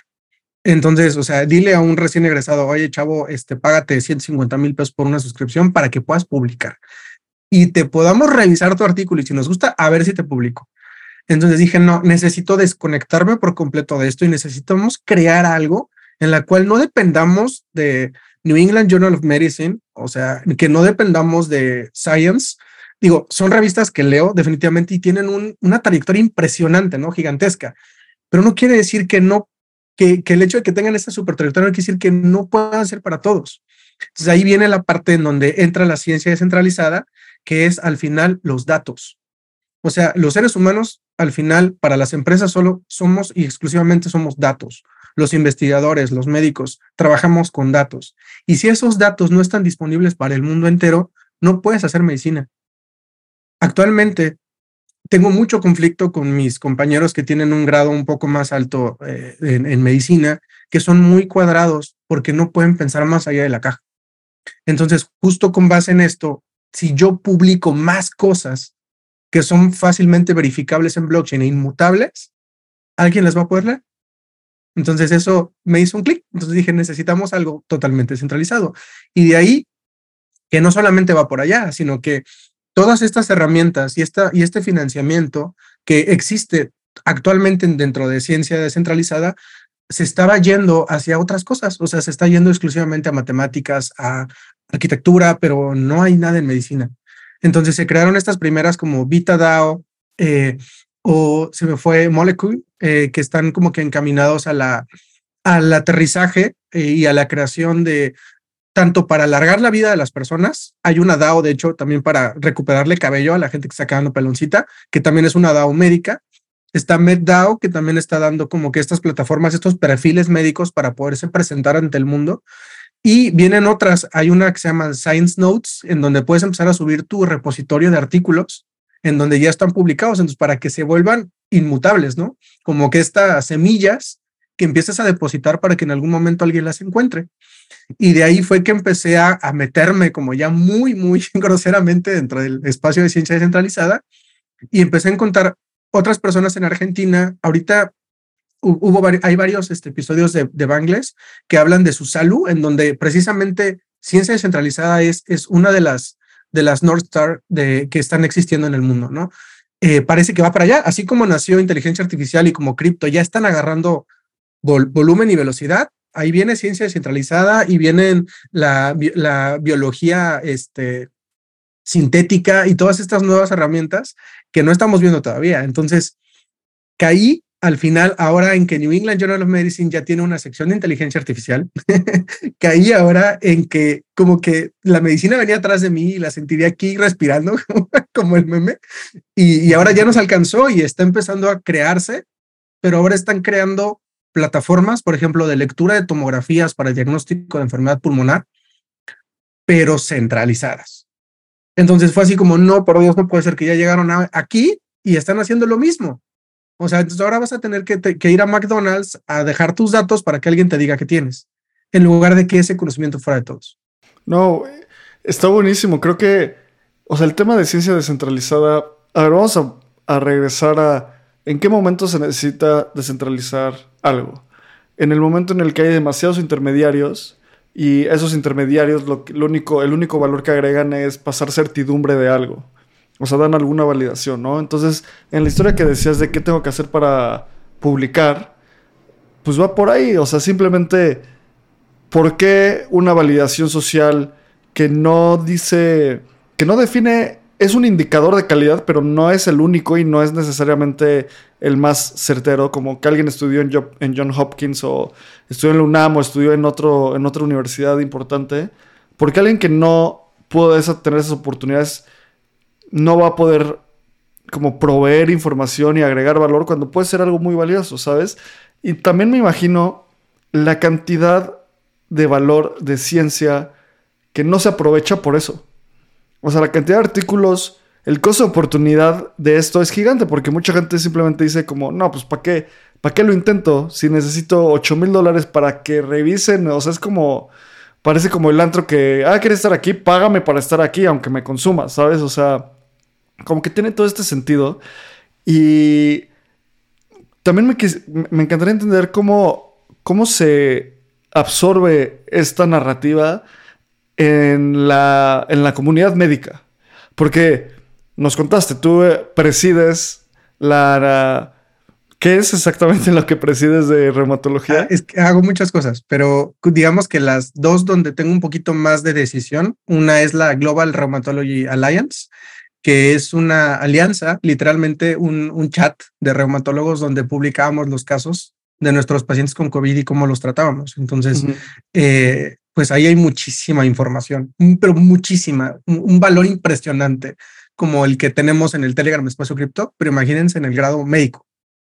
Entonces, o sea, dile a un recién egresado, oye, chavo, este, págate 150 mil pesos por una suscripción para que puedas publicar y te podamos revisar tu artículo y si nos gusta, a ver si te publico. Entonces dije, no, necesito desconectarme por completo de esto y necesitamos crear algo en la cual no dependamos de New England Journal of Medicine, o sea, que no dependamos de Science. Digo, son revistas que leo definitivamente y tienen una trayectoria impresionante, ¿no? Gigantesca. Pero no quiere decir que no, que, el hecho de que tengan esta super trayectoria no quiere decir que no puedan ser para todos. Entonces ahí viene la parte en donde entra la ciencia descentralizada, que es al final los datos. O sea, los seres humanos al final para las empresas solo somos y exclusivamente somos datos. Los investigadores, los médicos, trabajamos con datos. Y si esos datos no están disponibles para el mundo entero, no puedes hacer medicina. Actualmente tengo mucho conflicto con mis compañeros que tienen un grado un poco más alto eh, en medicina, que son muy cuadrados porque no pueden pensar más allá de la caja. Entonces, justo con base en esto, si yo publico más cosas que son fácilmente verificables en blockchain e inmutables, ¿alguien las va a poder leer? Entonces eso me hizo un clic. Entonces dije, necesitamos algo totalmente centralizado. Y de ahí, que no solamente va por allá, sino que todas estas herramientas y, esta, y este financiamiento que existe actualmente dentro de ciencia descentralizada, se estaba yendo hacia otras cosas, o sea, se está yendo exclusivamente a matemáticas, a arquitectura, pero no hay nada en medicina. Entonces se crearon estas primeras como VitaDAO, eh, o se me fue Molecule, eh, que están como que encaminados a la, al aterrizaje y a la creación de tanto para alargar la vida de las personas, hay una DAO, de hecho, también para recuperarle cabello a la gente que está quedando peloncita, que también es una DAO médica. Está MedDAO, que también está dando como que estas plataformas, estos perfiles médicos para poderse presentar ante el mundo. Y vienen otras, hay una que se llama Science Notes, en donde puedes empezar a subir tu repositorio de artículos, en donde ya están publicados, entonces para que se vuelvan inmutables, ¿no? Como que estas semillas que empiezas a depositar para que en algún momento alguien las encuentre. Y de ahí fue que empecé a, a meterme como ya muy, muy *laughs* groseramente dentro del espacio de ciencia descentralizada y empecé a encontrar otras personas en Argentina. Ahorita hubo hay varios este, episodios de, de Bangles que hablan de su salud, en donde precisamente ciencia descentralizada es, es una de las, de las North Star de, que están existiendo en el mundo, ¿no? Eh, parece que va para allá, así como nació inteligencia artificial y como cripto, ya están agarrando volumen y velocidad. Ahí viene ciencia descentralizada y vienen la, la biología este, sintética y todas estas nuevas herramientas que no estamos viendo todavía. Entonces, caí al final, ahora en que New England Journal of Medicine ya tiene una sección de inteligencia artificial, *laughs* caí ahora en que como que la medicina venía atrás de mí y la sentiría aquí respirando *laughs* como el meme, y ahora ya nos alcanzó y está empezando a crearse, pero ahora están creando plataformas, por ejemplo, de lectura de tomografías para el diagnóstico de enfermedad pulmonar, pero centralizadas. Entonces fue así como, no, por Dios, no puede ser que ya llegaron aquí y están haciendo lo mismo. O sea, entonces ahora vas a tener que, ir a McDonald's a dejar tus datos para que alguien te diga que tienes, en lugar de que ese conocimiento fuera de todos.
No, está buenísimo. Creo que, o sea, el tema de ciencia descentralizada, a ver, vamos a regresar a en qué momento se necesita descentralizar algo. En el momento en el que hay demasiados intermediarios y esos intermediarios lo, único, el único valor que agregan es pasar certidumbre de algo. O sea, dan alguna validación, ¿no? Entonces, en la historia que decías de qué tengo que hacer para publicar, pues va por ahí. O sea, simplemente, ¿por qué una validación social que no dice, que no define, es un indicador de calidad, pero no es el único y no es necesariamente el más certero, como que alguien estudió en, John Hopkins o estudió en la UNAM o estudió en, otro, en otra universidad importante? Porque alguien que no pudo tener esas oportunidades no va a poder como proveer información y agregar valor cuando puede ser algo muy valioso, ¿sabes? Y también me imagino la cantidad de valor de ciencia que no se aprovecha por eso. O sea, la cantidad de artículos, el costo de oportunidad de esto es gigante porque mucha gente simplemente dice como, no, pues ¿para qué? ¿Para qué lo intento si necesito 8 mil dólares para que revisen? O sea, es como, parece como el antro que, ah, ¿quieres estar aquí? Págame para estar aquí aunque me consuma, ¿sabes? O sea como que tiene todo este sentido. Y también me, me encantaría entender cómo, cómo se absorbe esta narrativa en la, en la comunidad médica. Porque nos contaste, tú eh, presides la... ¿Qué es exactamente lo que presides de reumatología?
Ah, es que hago muchas cosas, pero digamos que las dos donde tengo un poquito más de decisión, una es la Global Rheumatology Alliance, que es una alianza, literalmente un, un chat de reumatólogos donde publicábamos los casos de nuestros pacientes con COVID y cómo los tratábamos. Entonces, eh, pues ahí hay muchísima información, pero muchísima, un, valor impresionante como el que tenemos en el Telegram Espacio Cripto, pero imagínense en el grado médico.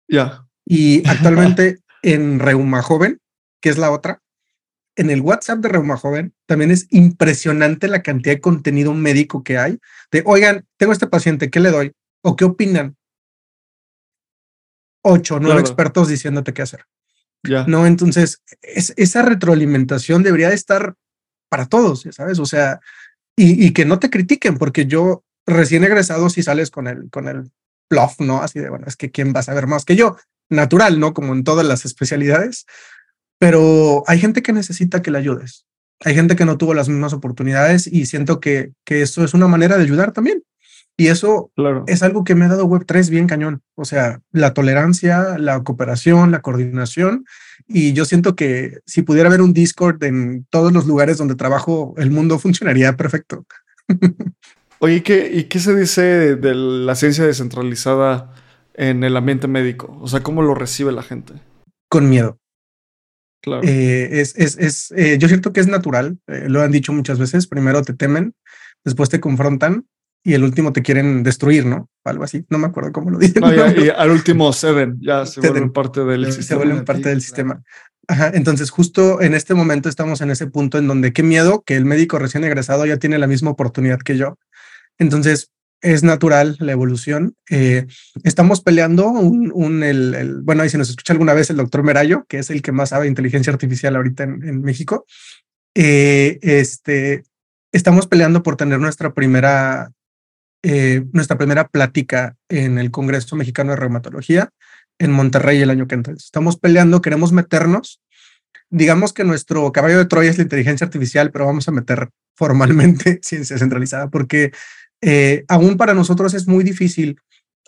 Ya.
Y actualmente *laughs* en Reuma Joven, que es la otra, en el WhatsApp de Reuma Joven también es impresionante la cantidad de contenido médico que hay. De, oigan, tengo este paciente, ¿qué le doy? ¿O qué opinan? Ocho, nueve expertos diciéndote qué hacer.
Ya.
No, entonces, es, esa retroalimentación debería de estar para todos, ¿sabes? O sea, y, y, que no te critiquen, porque yo recién egresado si sales con el, con el bluff, ¿no? Así de, bueno, es que quién va a saber más que yo. Natural, ¿no? Como en todas las especialidades pero hay gente que necesita que le ayudes. Hay gente que no tuvo las mismas oportunidades y siento que, que eso es una manera de ayudar también. Y eso
claro.
es algo que me ha dado Web3 bien cañón. O sea, la tolerancia, la cooperación, la coordinación. Y yo siento que si pudiera haber un Discord en todos los lugares donde trabajo, el mundo *laughs* funcionaría perfecto. *laughs*
Oye, ¿y qué, ¿y qué se dice de la ciencia descentralizada en el ambiente médico? O sea, ¿cómo lo recibe la gente?
Con miedo.
Claro.
Eh, es, es, es eh, yo siento que es natural, eh, lo han dicho muchas veces, primero te temen, después te confrontan y el último te quieren destruir, ¿no? Algo así, no me acuerdo cómo lo *laughs* dicen.
y al último ceden, ya se vuelven parte del
se
sistema.
Se vuelven parte del sistema. Ajá, entonces justo en este momento estamos en ese punto en donde qué miedo que el médico recién egresado ya tiene la misma oportunidad que yo. Entonces, es natural la evolución. Eh, estamos peleando un, un el, bueno, ahí si nos escucha alguna vez el doctor Merayo, que es el que más sabe de inteligencia artificial ahorita en, en México. Eh, este, estamos peleando por tener nuestra primera, eh, nuestra primera plática en el Congreso Mexicano de Reumatología en Monterrey el año que entra. Estamos peleando, queremos meternos. Digamos que nuestro caballo de Troya es la inteligencia artificial, pero vamos a meter formalmente *laughs* ciencia centralizada porque eh, aún para nosotros es muy difícil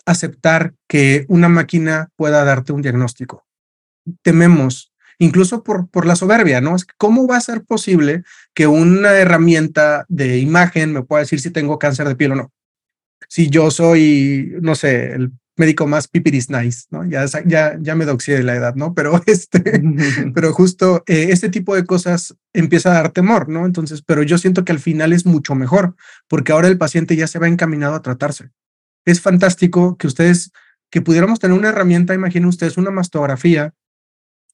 aceptar que una máquina pueda darte un diagnóstico. Tememos, incluso por, por la soberbia, ¿no? ¿Cómo va a ser posible que una herramienta de imagen me pueda decir si tengo cáncer de piel o no? Si yo soy, no sé, el médico más pipiris nice, ¿no? Ya, ya, ya me doxié de la edad, ¿no? Pero *laughs* este, *laughs* pero justo eh, este tipo de cosas empieza a dar temor, ¿no? Entonces, pero yo siento que al final es mucho mejor, porque ahora el paciente ya se va encaminado a tratarse. Es fantástico que ustedes, que pudiéramos tener una herramienta, imaginen ustedes, una mastografía.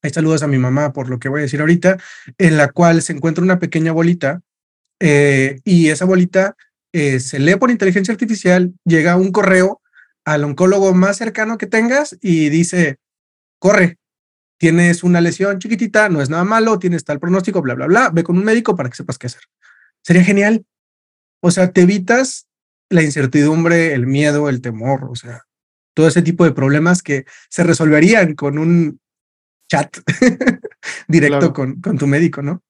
Hay saludos a mi mamá por lo que voy a decir ahorita, en la cual se encuentra una pequeña bolita eh, y esa bolita eh, se lee por inteligencia artificial, llega un correo al oncólogo más cercano que tengas y dice, corre, tienes una lesión chiquitita, no es nada malo, tienes tal pronóstico, bla, bla, bla, ve con un médico para que sepas qué hacer. Sería genial. O sea, te evitas la incertidumbre, el miedo, el temor, o sea, todo ese tipo de problemas que se resolverían con un chat *laughs* directo con, con tu médico, ¿no?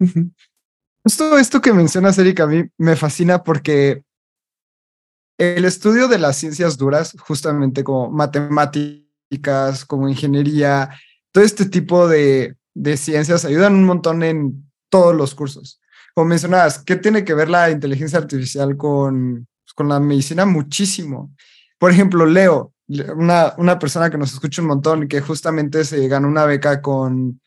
Justo esto que mencionas, Erika, a mí me fascina porque el estudio de las ciencias duras, justamente como matemáticas, como ingeniería, todo este tipo de, ciencias ayudan un montón en todos los cursos. Como mencionabas, ¿qué tiene que ver la inteligencia artificial con, pues, con la medicina? Muchísimo. Por ejemplo, Leo, una, una persona que nos escucha un montón, que justamente se ganó una beca con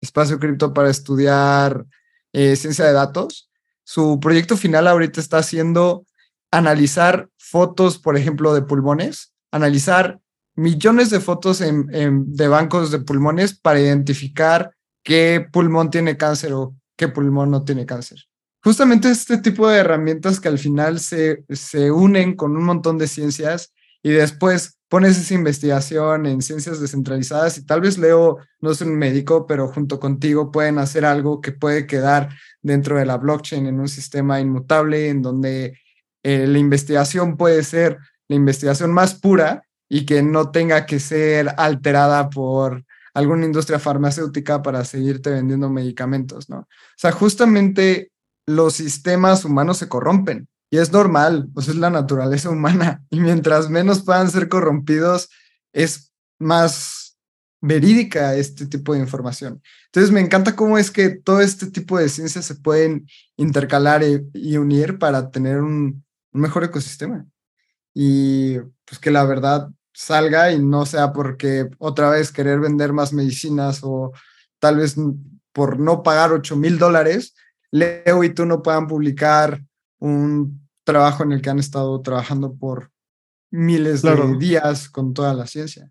Espacio Cripto para estudiar eh, ciencia de datos. Su proyecto final ahorita está haciendo analizar fotos, por ejemplo, de pulmones, analizar millones de fotos de bancos de pulmones para identificar qué pulmón tiene cáncer o qué pulmón no tiene cáncer. Justamente este tipo de herramientas que al final se, se unen con un montón de ciencias y después pones esa investigación en ciencias descentralizadas y tal vez Leo no es un médico, pero junto contigo pueden hacer algo que puede quedar dentro de la blockchain en un sistema inmutable en donde eh, la investigación puede ser la investigación más pura y que no tenga que ser alterada por alguna industria farmacéutica para seguirte vendiendo medicamentos, ¿no? O sea, justamente los sistemas humanos se corrompen y es normal, pues es la naturaleza humana *laughs* y mientras menos puedan ser corrompidos es más verídica este tipo de información. Entonces me encanta cómo es que todo este tipo de ciencias se pueden intercalar y unir para tener un, un mejor ecosistema. Y pues que la verdad salga y no sea porque otra vez querer vender más medicinas o tal vez por no pagar 8 mil dólares, Leo y tú no puedan publicar un trabajo en el que han estado trabajando por miles de días con toda la ciencia.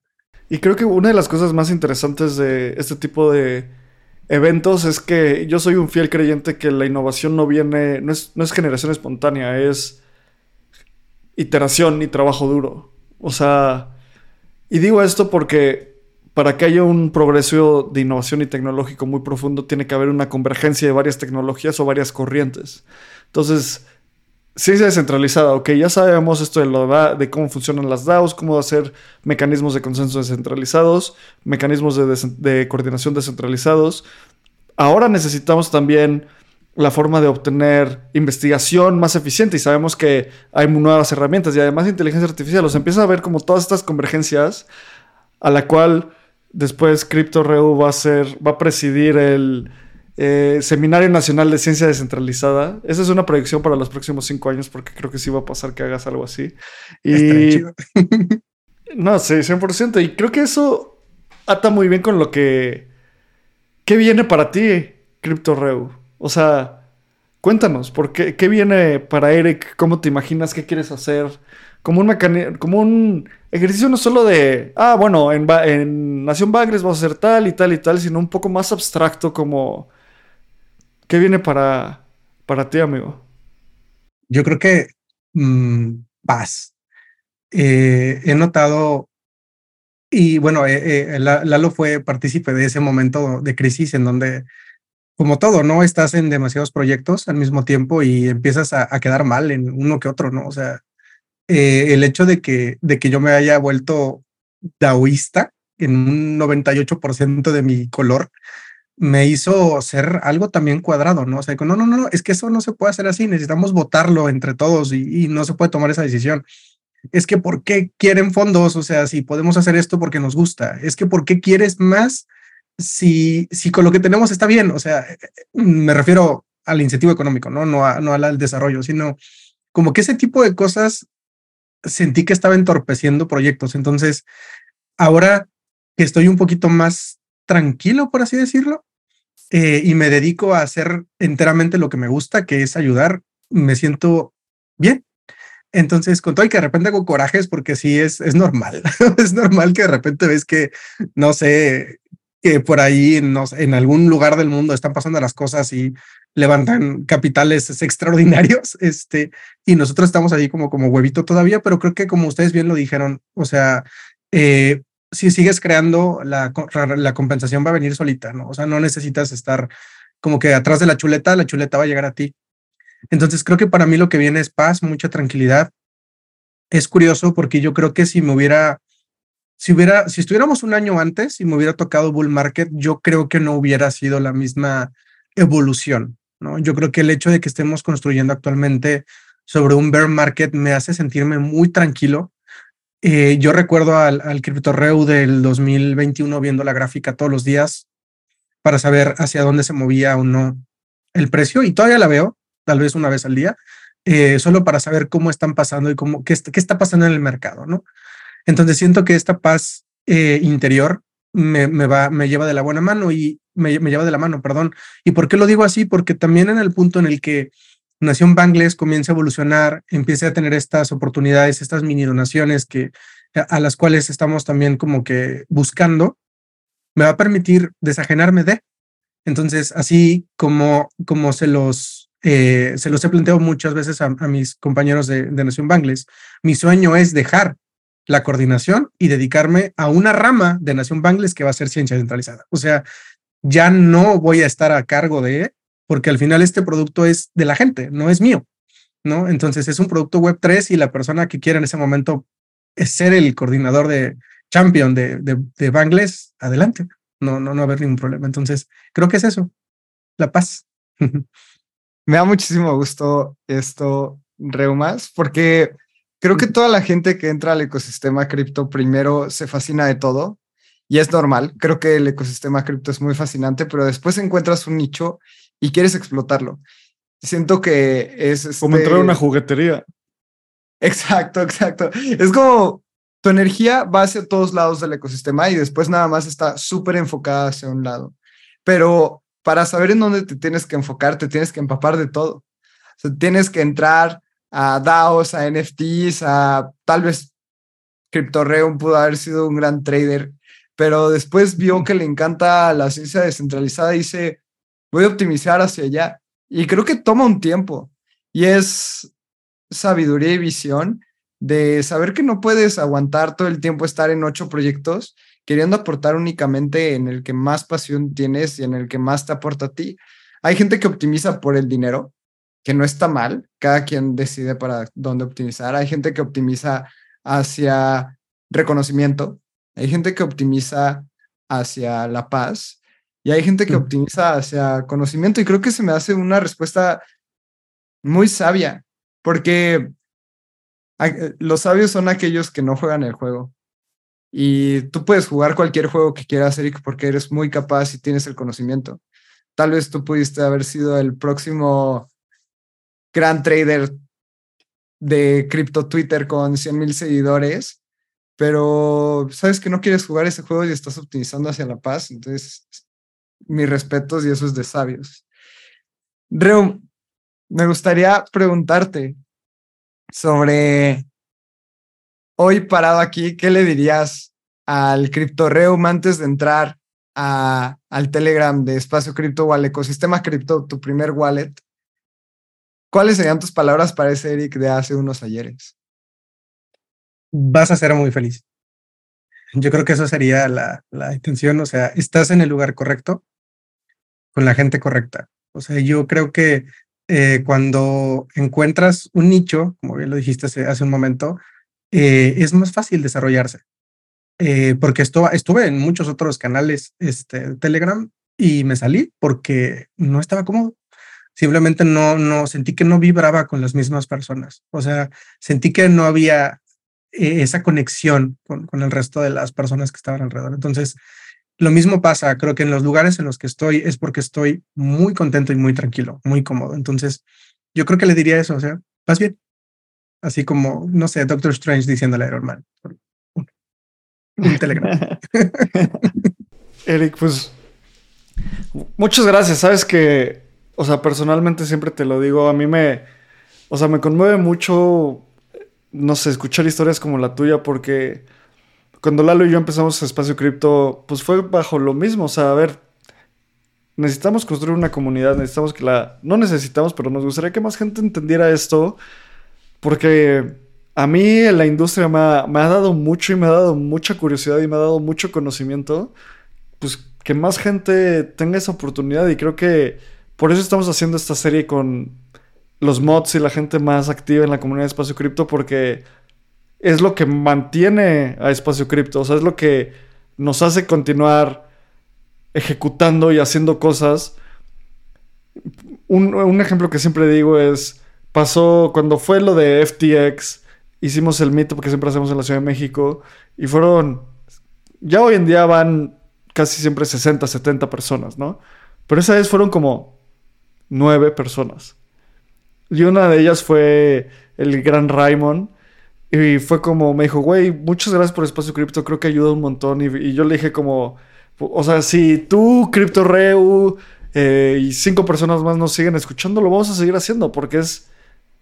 Y creo que una de las cosas más interesantes de este tipo de eventos es que yo soy un fiel creyente que la innovación no viene, no es, no es generación espontánea, es iteración y trabajo duro. O sea, y digo esto porque para que haya un progreso de innovación y tecnológico muy profundo, tiene que haber una convergencia de varias tecnologías o varias corrientes. Entonces, ciencia descentralizada, ok, ya sabemos esto de, lo de cómo funcionan las DAOs, cómo hacer mecanismos de consenso descentralizados, mecanismos de, de coordinación descentralizados. Ahora necesitamos también la forma de obtener investigación más eficiente y sabemos que hay nuevas herramientas y además inteligencia artificial. O sea, empieza a ver como todas estas convergencias a la cual después CryptoReu va a ser, va a presidir el, Eh, Seminario Nacional de Ciencia Descentralizada. Esa es una proyección para los próximos cinco años porque creo que sí va a pasar que hagas algo así. Y... *laughs* no, sí, 100%. Y creo que eso ata muy bien con lo que... ¿Qué viene para ti, CryptoReu? O sea, cuéntanos, ¿por qué, ¿qué viene para Eric? ¿Cómo te imaginas? ¿Qué quieres hacer? Como un, como un ejercicio no solo de, ah, bueno, en, Nación Bagres vamos a hacer tal y tal y tal, sino un poco más abstracto como ¿Qué viene para, para ti, amigo?
Yo creo que mm, paz. Eh, he notado, y bueno, eh, eh, Lalo fue partícipe de ese momento de crisis en donde, como todo, ¿no? Estás en demasiados proyectos al mismo tiempo y empiezas a, quedar mal en uno que otro, ¿no? O sea, el hecho de que, de que yo me haya vuelto daoísta en un 98% de mi color, me hizo ser algo también cuadrado, ¿no? O sea, no, no, no, es que eso no se puede hacer así, necesitamos votarlo entre todos y, no se puede tomar esa decisión. Es que ¿por qué quieren fondos? O sea, si podemos hacer esto porque nos gusta. Es que ¿por qué quieres más si, si con lo que tenemos está bien? O sea, me refiero al incentivo económico, ¿no? No, no al desarrollo, sino como que ese tipo de cosas sentí que estaba entorpeciendo proyectos. Entonces, ahora que estoy un poquito más tranquilo, por así decirlo, eh, y me dedico a hacer enteramente lo que me gusta, que es ayudar, me siento bien. Entonces, con todo y que de repente hago corajes, porque sí es, es normal, *laughs* es normal que de repente ves que, no sé, que por ahí en algún lugar del mundo están pasando las cosas y levantan capitales extraordinarios, *laughs* este, y nosotros estamos ahí como, como huevito todavía, pero creo que como ustedes bien lo dijeron, o sea, eh, si sigues creando, la, la compensación va a venir solita, ¿no? O sea, no necesitas estar como que atrás de la chuleta, la chuleta va a llegar a ti. Entonces, creo que para mí lo que viene es paz, mucha tranquilidad. Es curioso porque yo creo que si me hubiera, si hubiera, si estuviéramos un año antes y me hubiera tocado bull market, yo creo que no hubiera sido la misma evolución, ¿no? Yo creo que el hecho de que estemos construyendo actualmente sobre un bear market me hace sentirme muy tranquilo eh, yo recuerdo al, al CryptoReu del 2021 viendo la gráfica todos los días para saber hacia dónde se movía o no el precio y todavía la veo, tal vez una vez al día, eh, solo para saber cómo están pasando y cómo, qué, qué, está pasando en el mercado, ¿no? Entonces siento que esta paz eh, interior me, va, me lleva de la buena mano y me, lleva de la mano, perdón. ¿Y por qué lo digo así? Porque también en el punto en el que Nación Bangles comienza a evolucionar, empieza a tener estas oportunidades, estas mini donaciones que, a las cuales estamos también como que buscando, me va a permitir desajenarme de. Entonces, así como, como se, los, eh, se los he planteado muchas veces a, mis compañeros de, de, Nación Bangles, mi sueño es dejar la coordinación y dedicarme a una rama de Nación Bangles que va a ser ciencia centralizada. O sea, ya no voy a estar a cargo de porque al final este producto es de la gente, no es mío, ¿no? Entonces es un producto web 3 y la persona que quiera en ese momento es ser el coordinador de champion de, de, Bangles, adelante, no, no, no va a haber ningún problema. Entonces creo que es eso, la paz. *laughs*
Me da muchísimo gusto esto, Reumas, porque creo que toda la gente que entra al ecosistema cripto primero se fascina de todo y es normal. Creo que el ecosistema cripto es muy fascinante, pero después encuentras un nicho y quieres explotarlo. Siento que es...
Como entrar a una este juguetería.
Exacto, exacto. Es como tu energía va hacia todos lados del ecosistema y después nada más está súper enfocada hacia un lado. Pero para saber en dónde te tienes que enfocar, te tienes que empapar de todo. O sea, tienes que entrar a DAOs, a NFTs, a tal vez CryptoReum pudo haber sido un gran trader, pero después vio que le encanta la ciencia descentralizada y dice, voy a optimizar hacia allá. Y creo que toma un tiempo y es sabiduría y visión de saber que no puedes aguantar todo el tiempo estar en ocho proyectos queriendo aportar únicamente en el que más pasión tienes y en el que más te aporta a ti. Hay gente que optimiza por el dinero, que no está mal, cada quien decide para dónde optimizar. Hay gente que optimiza hacia reconocimiento, hay gente que optimiza hacia la paz y hay gente que optimiza hacia conocimiento y creo que se me hace una respuesta muy sabia, porque eh, los sabios son aquellos que no juegan el juego. Y tú puedes jugar cualquier juego que quieras, Eric, porque eres muy capaz y tienes el conocimiento. tal vez tú pudiste haber sido el próximo gran trader de cripto Twitter con 100 mil seguidores, pero sabes que no quieres jugar ese juego y estás optimizando hacia la paz, entonces mis respetos y eso es de sabios. Reu, me gustaría preguntarte sobre hoy parado aquí, ¿qué le dirías al CryptoReum antes de entrar a, al Telegram de Espacio Cripto o al ecosistema cripto, tu primer wallet? ¿Cuáles serían tus palabras para ese Eric de hace unos ayeres?
Vas a ser muy feliz. Yo creo que eso sería la, la intención. O sea, estás en el lugar correcto, con la gente correcta. O sea, yo creo que eh, cuando encuentras un nicho, como bien lo dijiste hace, hace un momento, eh, es más fácil desarrollarse. Eh, porque esto, estuve en muchos otros canales este, Telegram y me salí porque no estaba cómodo. Simplemente no, no sentí que no vibraba con las mismas personas. O sea, sentí que no había esa conexión con, con el resto de las personas que estaban alrededor. Entonces, lo mismo pasa, creo que en los lugares en los que estoy es porque estoy muy contento y muy tranquilo, muy cómodo. Entonces, yo creo que le diría eso, o sea, vas bien, Así como, no sé, Doctor Strange diciéndole a Iron Man. Un telegram. *laughs*
Eric, pues muchas gracias. Sabes que, o sea, personalmente siempre te lo digo, a mí me, o sea, me conmueve mucho, no sé, escuchar historias como la tuya porque cuando Lalo y yo empezamos Espacio Cripto, pues fue bajo lo mismo, o sea, a ver, necesitamos construir una comunidad, necesitamos que la, no necesitamos, pero nos gustaría que más gente entendiera esto porque a mí la industria me ha, dado mucho y me ha dado mucha curiosidad y me ha dado mucho conocimiento. Pues que más gente tenga esa oportunidad y creo que por eso estamos haciendo esta serie con los mods y la gente más activa en la comunidad de Espacio Cripto porque es lo que mantiene a Espacio Cripto, o sea, es lo que nos hace continuar ejecutando y haciendo cosas. Un, un ejemplo que siempre digo es, pasó cuando fue lo de FTX, hicimos el mito porque siempre hacemos en la Ciudad de México y fueron, ya hoy en día van casi siempre 60, 70 personas, ¿no? Pero esa vez fueron como nueve personas. Y una de ellas fue el gran Raymond. Y fue como, me dijo, güey, muchas gracias por Espacio Cripto, creo que ayuda un montón. Y, yo le dije como, o sea, si tú, Crypto Reu, eh, y cinco personas más nos siguen escuchando, lo vamos a seguir haciendo porque es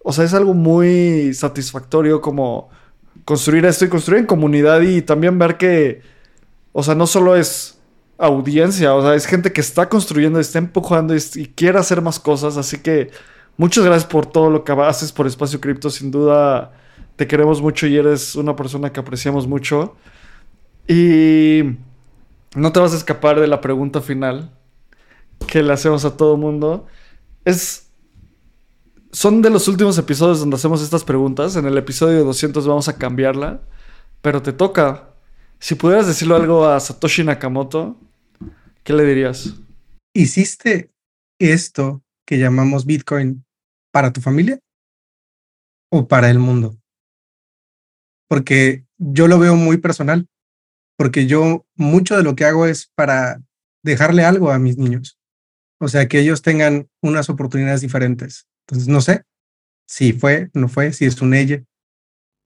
o sea, es algo muy satisfactorio como construir esto y construir en comunidad y también ver que, o sea, no solo es audiencia, o sea, es gente que está construyendo, está empujando y, quiere hacer más cosas, así que muchas gracias por todo lo que haces por Espacio Cripto, sin duda te queremos mucho y eres una persona que apreciamos mucho. Y no te vas a escapar de la pregunta final que le hacemos a todo mundo. Es son de los últimos episodios donde hacemos estas preguntas. En el episodio 200 vamos a cambiarla. Pero te toca. Si pudieras decirle algo a Satoshi Nakamoto, ¿qué le dirías?
¿Hiciste esto que llamamos Bitcoin para tu familia o para el mundo? Porque yo lo veo muy personal. Porque yo mucho de lo que hago es para dejarle algo a mis niños. O sea, que ellos tengan unas oportunidades diferentes entonces, no sé si fue, no fue, si es un ella.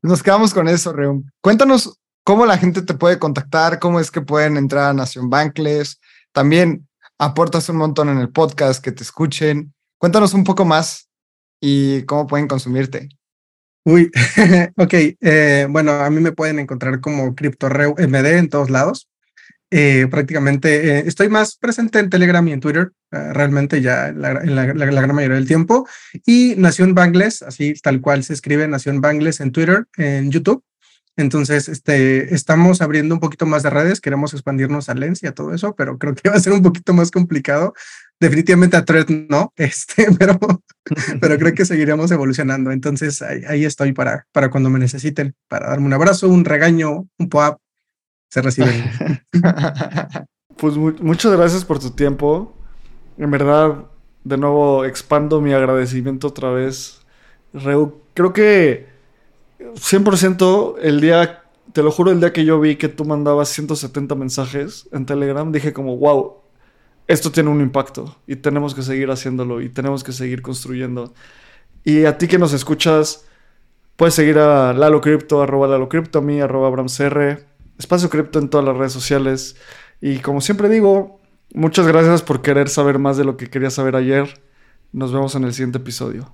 Nos quedamos con eso, Reum. Cuéntanos cómo la gente te puede contactar, cómo es que pueden entrar a Nación Bankless. También aportas un montón en el podcast, que te escuchen. Cuéntanos un poco más y cómo pueden consumirte.
Uy, *laughs* ok. Eh, bueno, a mí me pueden encontrar como CryptoReu MD en todos lados. Eh, prácticamente eh, estoy más presente en Telegram y en Twitter, eh, realmente ya en, la, gran mayoría del tiempo. Y Nación Bangles, así tal cual se escribe Nación Bangles en Twitter, en YouTube. Entonces, este, estamos abriendo un poquito más de redes, queremos expandirnos a Lens y a todo eso, pero creo que va a ser un poquito más complicado. Definitivamente a Thread no, *laughs* este, pero, pero creo que *laughs* seguiremos evolucionando. Entonces, ahí, ahí, estoy para, para cuando me necesiten, para darme un abrazo, un regaño, un pop, se recibe. *laughs*
pues muchas gracias por tu tiempo. En verdad, de nuevo, expando mi agradecimiento otra vez. creo que 100% el día, te lo juro, el día que yo vi que tú mandabas 170 mensajes en Telegram, dije como, wow, esto tiene un impacto y tenemos que seguir haciéndolo y tenemos que seguir construyendo. Y a ti que nos escuchas, puedes seguir a Lalo Crypto, arroba Lalo Crypto, a mí, arroba AbramCR, Espacio Cripto en todas las redes sociales. Y como siempre digo, muchas gracias por querer saber más de lo que quería saber ayer. Nos vemos en el siguiente episodio.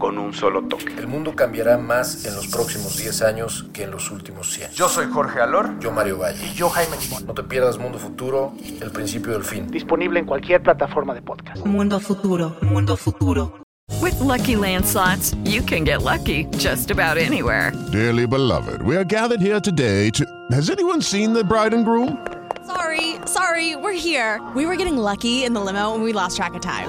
con un solo toque.
El mundo cambiará más en los próximos 10 años que en los últimos 100.
Yo soy Jorge Alor.
Yo Mario Valle.
Y yo Jaime Limón.
No te pierdas Mundo Futuro, el principio del fin.
Disponible en cualquier plataforma de podcast.
Mundo Futuro, Mundo Futuro.
With lucky landslots, you can get lucky just about anywhere.
Dearly beloved, we are gathered here today to. Has anyone seen the bride and groom?
Sorry, sorry, we're here. We were getting lucky in the limo and we lost track of time.